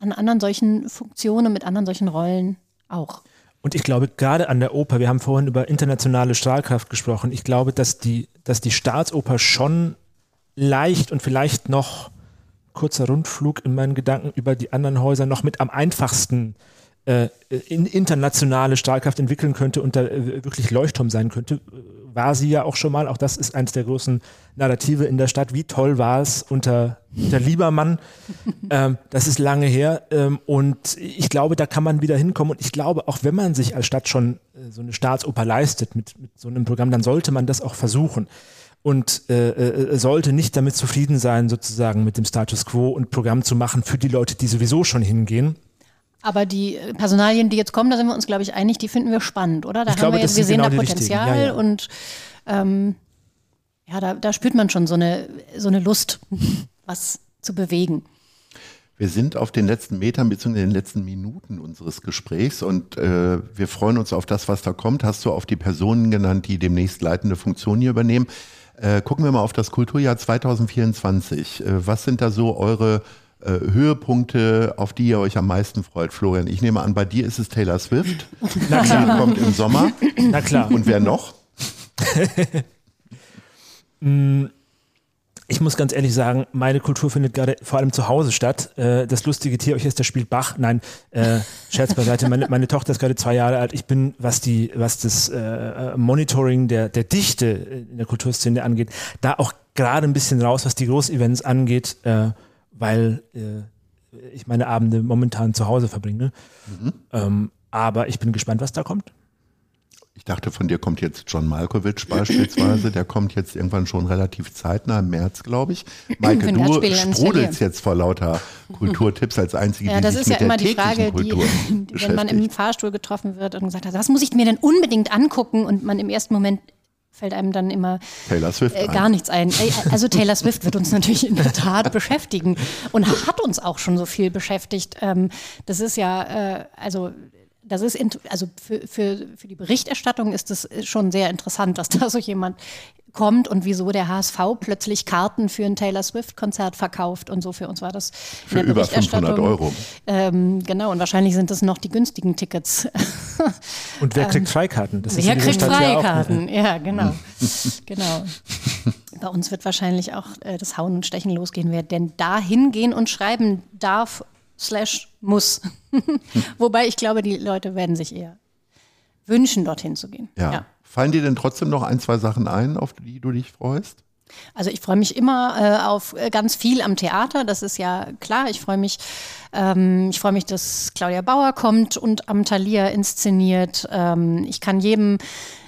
an anderen solchen Funktionen, mit anderen solchen Rollen auch. Und ich glaube, gerade an der Oper, wir haben vorhin über internationale Strahlkraft gesprochen, ich glaube, dass die, dass die Staatsoper schon leicht und vielleicht noch kurzer Rundflug in meinen Gedanken über die anderen Häuser noch mit am einfachsten äh, in internationale Strahlkraft entwickeln könnte und da äh, wirklich Leuchtturm sein könnte, äh, war sie ja auch schon mal. Auch das ist eines der großen Narrative in der Stadt. Wie toll war es unter, unter Liebermann? [LAUGHS] ähm, das ist lange her. Ähm, und ich glaube, da kann man wieder hinkommen. Und ich glaube, auch wenn man sich als Stadt schon äh, so eine Staatsoper leistet mit, mit so einem Programm, dann sollte man das auch versuchen und äh, äh, sollte nicht damit zufrieden sein, sozusagen mit dem Status quo und Programm zu machen für die Leute, die sowieso schon hingehen. Aber die äh, Personalien, die jetzt kommen, da sind wir uns, glaube ich, einig, die finden wir spannend, oder? Da Ich haben glaube, wir jetzt, wir sind sehen genau da. Potenzial Ja, ja. und ähm, ja, da, da spürt man schon so eine, so eine Lust, [LAUGHS] was zu bewegen. Wir sind auf den letzten Metern bzw. den letzten Minuten unseres Gesprächs und äh, wir freuen uns auf das, was da kommt. Hast du auf die Personen genannt, die demnächst leitende Funktionen hier übernehmen? Äh, gucken wir mal auf das Kulturjahr 2024. Äh, was sind da so eure äh, Höhepunkte, auf die ihr euch am meisten freut, Florian? Ich nehme an, bei dir ist es Taylor Swift. Na klar, Die kommt im Sommer. na klar. Und wer noch? [LAUGHS] Ich muss ganz ehrlich sagen, meine Kultur findet gerade vor allem zu Hause statt. Äh, das lustige Tierorchester spielt Bach. Nein, äh, Scherz beiseite. Meine, meine Tochter ist gerade zwei Jahre alt. Ich bin, was die, was das äh, Monitoring der, der Dichte in der Kulturszene angeht, da auch gerade ein bisschen raus, was die Großevents angeht, äh, weil äh, ich meine Abende momentan zu Hause verbringe. Ähm, aber ich bin gespannt, was da kommt. Ich dachte, von dir kommt jetzt John Malkovich beispielsweise. Der kommt jetzt irgendwann schon relativ zeitnah, im März, glaube ich. Maike, du sprudelst jetzt vor lauter Kulturtipps als Einzige, Ja, die das sich ist ja mit der immer die Frage, [LAUGHS] die, wenn man im. Fahrstuhl getroffen wird und gesagt hat, das muss ich mir denn unbedingt angucken und man im ersten Moment fällt einem dann immer Taylor Swift äh, gar nichts ein. Ey, Also Taylor Swift wird uns natürlich in der Tat [LAUGHS] beschäftigen und hat uns auch schon so viel beschäftigt. Ähm, Das ist ja, äh, also das ist, also für, für, für die Berichterstattung ist es schon sehr interessant, dass da so jemand kommt und wieso der HSV plötzlich Karten für ein Taylor Swift-Konzert verkauft und so. Für uns war das in Für der über 500 Berichterstattung, Euro. Ähm, genau, und wahrscheinlich sind das noch die günstigen Tickets. [LAUGHS] Und wer kriegt Freikarten? Das Ähm, Wer kriegt Stadt ja auch-? Freikarten? Ja, genau. [LAUGHS] genau. Bei uns wird wahrscheinlich auch äh, das Hauen und Stechen losgehen, wer denn da hingehen und schreiben darf, slash muss. [LAUGHS] Wobei ich glaube, die Leute werden sich eher wünschen, dorthin zu gehen. Ja. Fallen dir denn trotzdem noch ein, zwei Sachen ein, auf die du dich freust? Also ich freue mich immer äh, auf äh, ganz viel am Theater, das ist ja klar. Ich freue mich Ähm, ich freue mich, dass Claudia Bauer kommt und am Thalia inszeniert. Ähm, ich kann jedem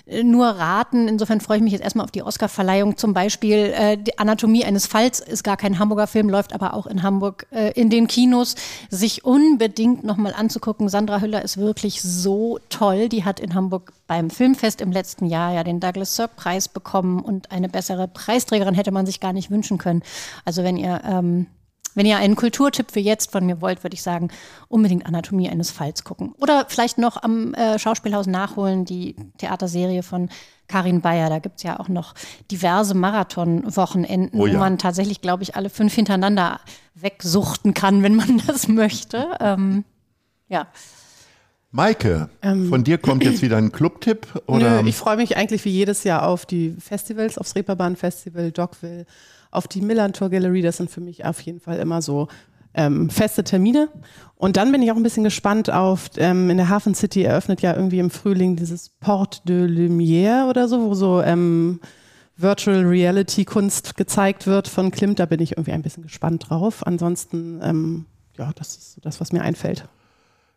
nur raten. Insofern freue ich mich jetzt erstmal auf die Oscarverleihung. Zum Beispiel äh, die Anatomie eines Falls ist gar kein Hamburger Film, läuft aber auch in Hamburg äh, in den Kinos. Sich unbedingt nochmal anzugucken. Sandra Hüller ist wirklich so toll. Die hat in Hamburg beim Filmfest im letzten Jahr ja den Douglas Sirk Preis bekommen und eine bessere Preisträgerin hätte man sich gar nicht wünschen können. Also wenn ihr ähm, wenn ihr einen Kulturtipp für jetzt von mir wollt, würde ich sagen, unbedingt Anatomie eines Falls gucken. Oder vielleicht noch am äh, Schauspielhaus nachholen, die Theaterserie von Karin Bayer. Da gibt es ja auch noch diverse Marathon-Wochenenden, oh ja. wo man tatsächlich, glaube ich, alle fünf hintereinander wegsuchten kann, wenn man [LAUGHS] das möchte. Ähm, ja. Maike, ähm, von dir kommt jetzt wieder ein Clubtipp? Oder? Nö, ich freue mich eigentlich wie jedes Jahr auf die Festivals, aufs Reeperbahn Festival, Dogville, auf die Millantor Gallery. Das sind für mich auf jeden Fall immer so ähm, feste Termine. Und dann bin ich auch ein bisschen gespannt auf, ähm, in der Hafen City eröffnet ja irgendwie im Frühling dieses Port de Lumière oder so, wo so ähm, Virtual Reality Kunst gezeigt wird von Klimt. Da bin ich irgendwie ein bisschen gespannt drauf. Ansonsten, ähm, ja, das ist das, was mir einfällt.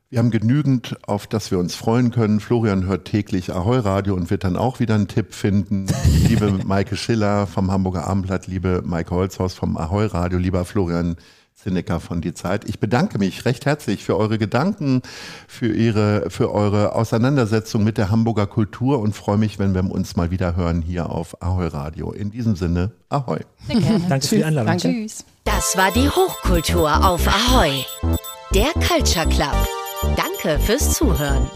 Wir haben genügend, auf das wir uns freuen können. Florian hört täglich Ahoi Radio und wird dann auch wieder einen Tipp finden. [LAUGHS] liebe Maike Schiller vom Hamburger Abendblatt, liebe Maike Holzhaus vom Ahoi Radio, lieber Florian Zinnecker von Die Zeit. Ich bedanke mich recht herzlich für eure Gedanken, für ihre, für eure Auseinandersetzung mit der Hamburger Kultur und freue mich, wenn wir uns mal wieder hören hier auf Ahoi Radio. In diesem Sinne, Ahoi. [LAUGHS] Danke für die Einladung. Danke. Tschüss. Das war die Hochkultur auf Ahoi. Der Culture Club. Danke fürs Zuhören.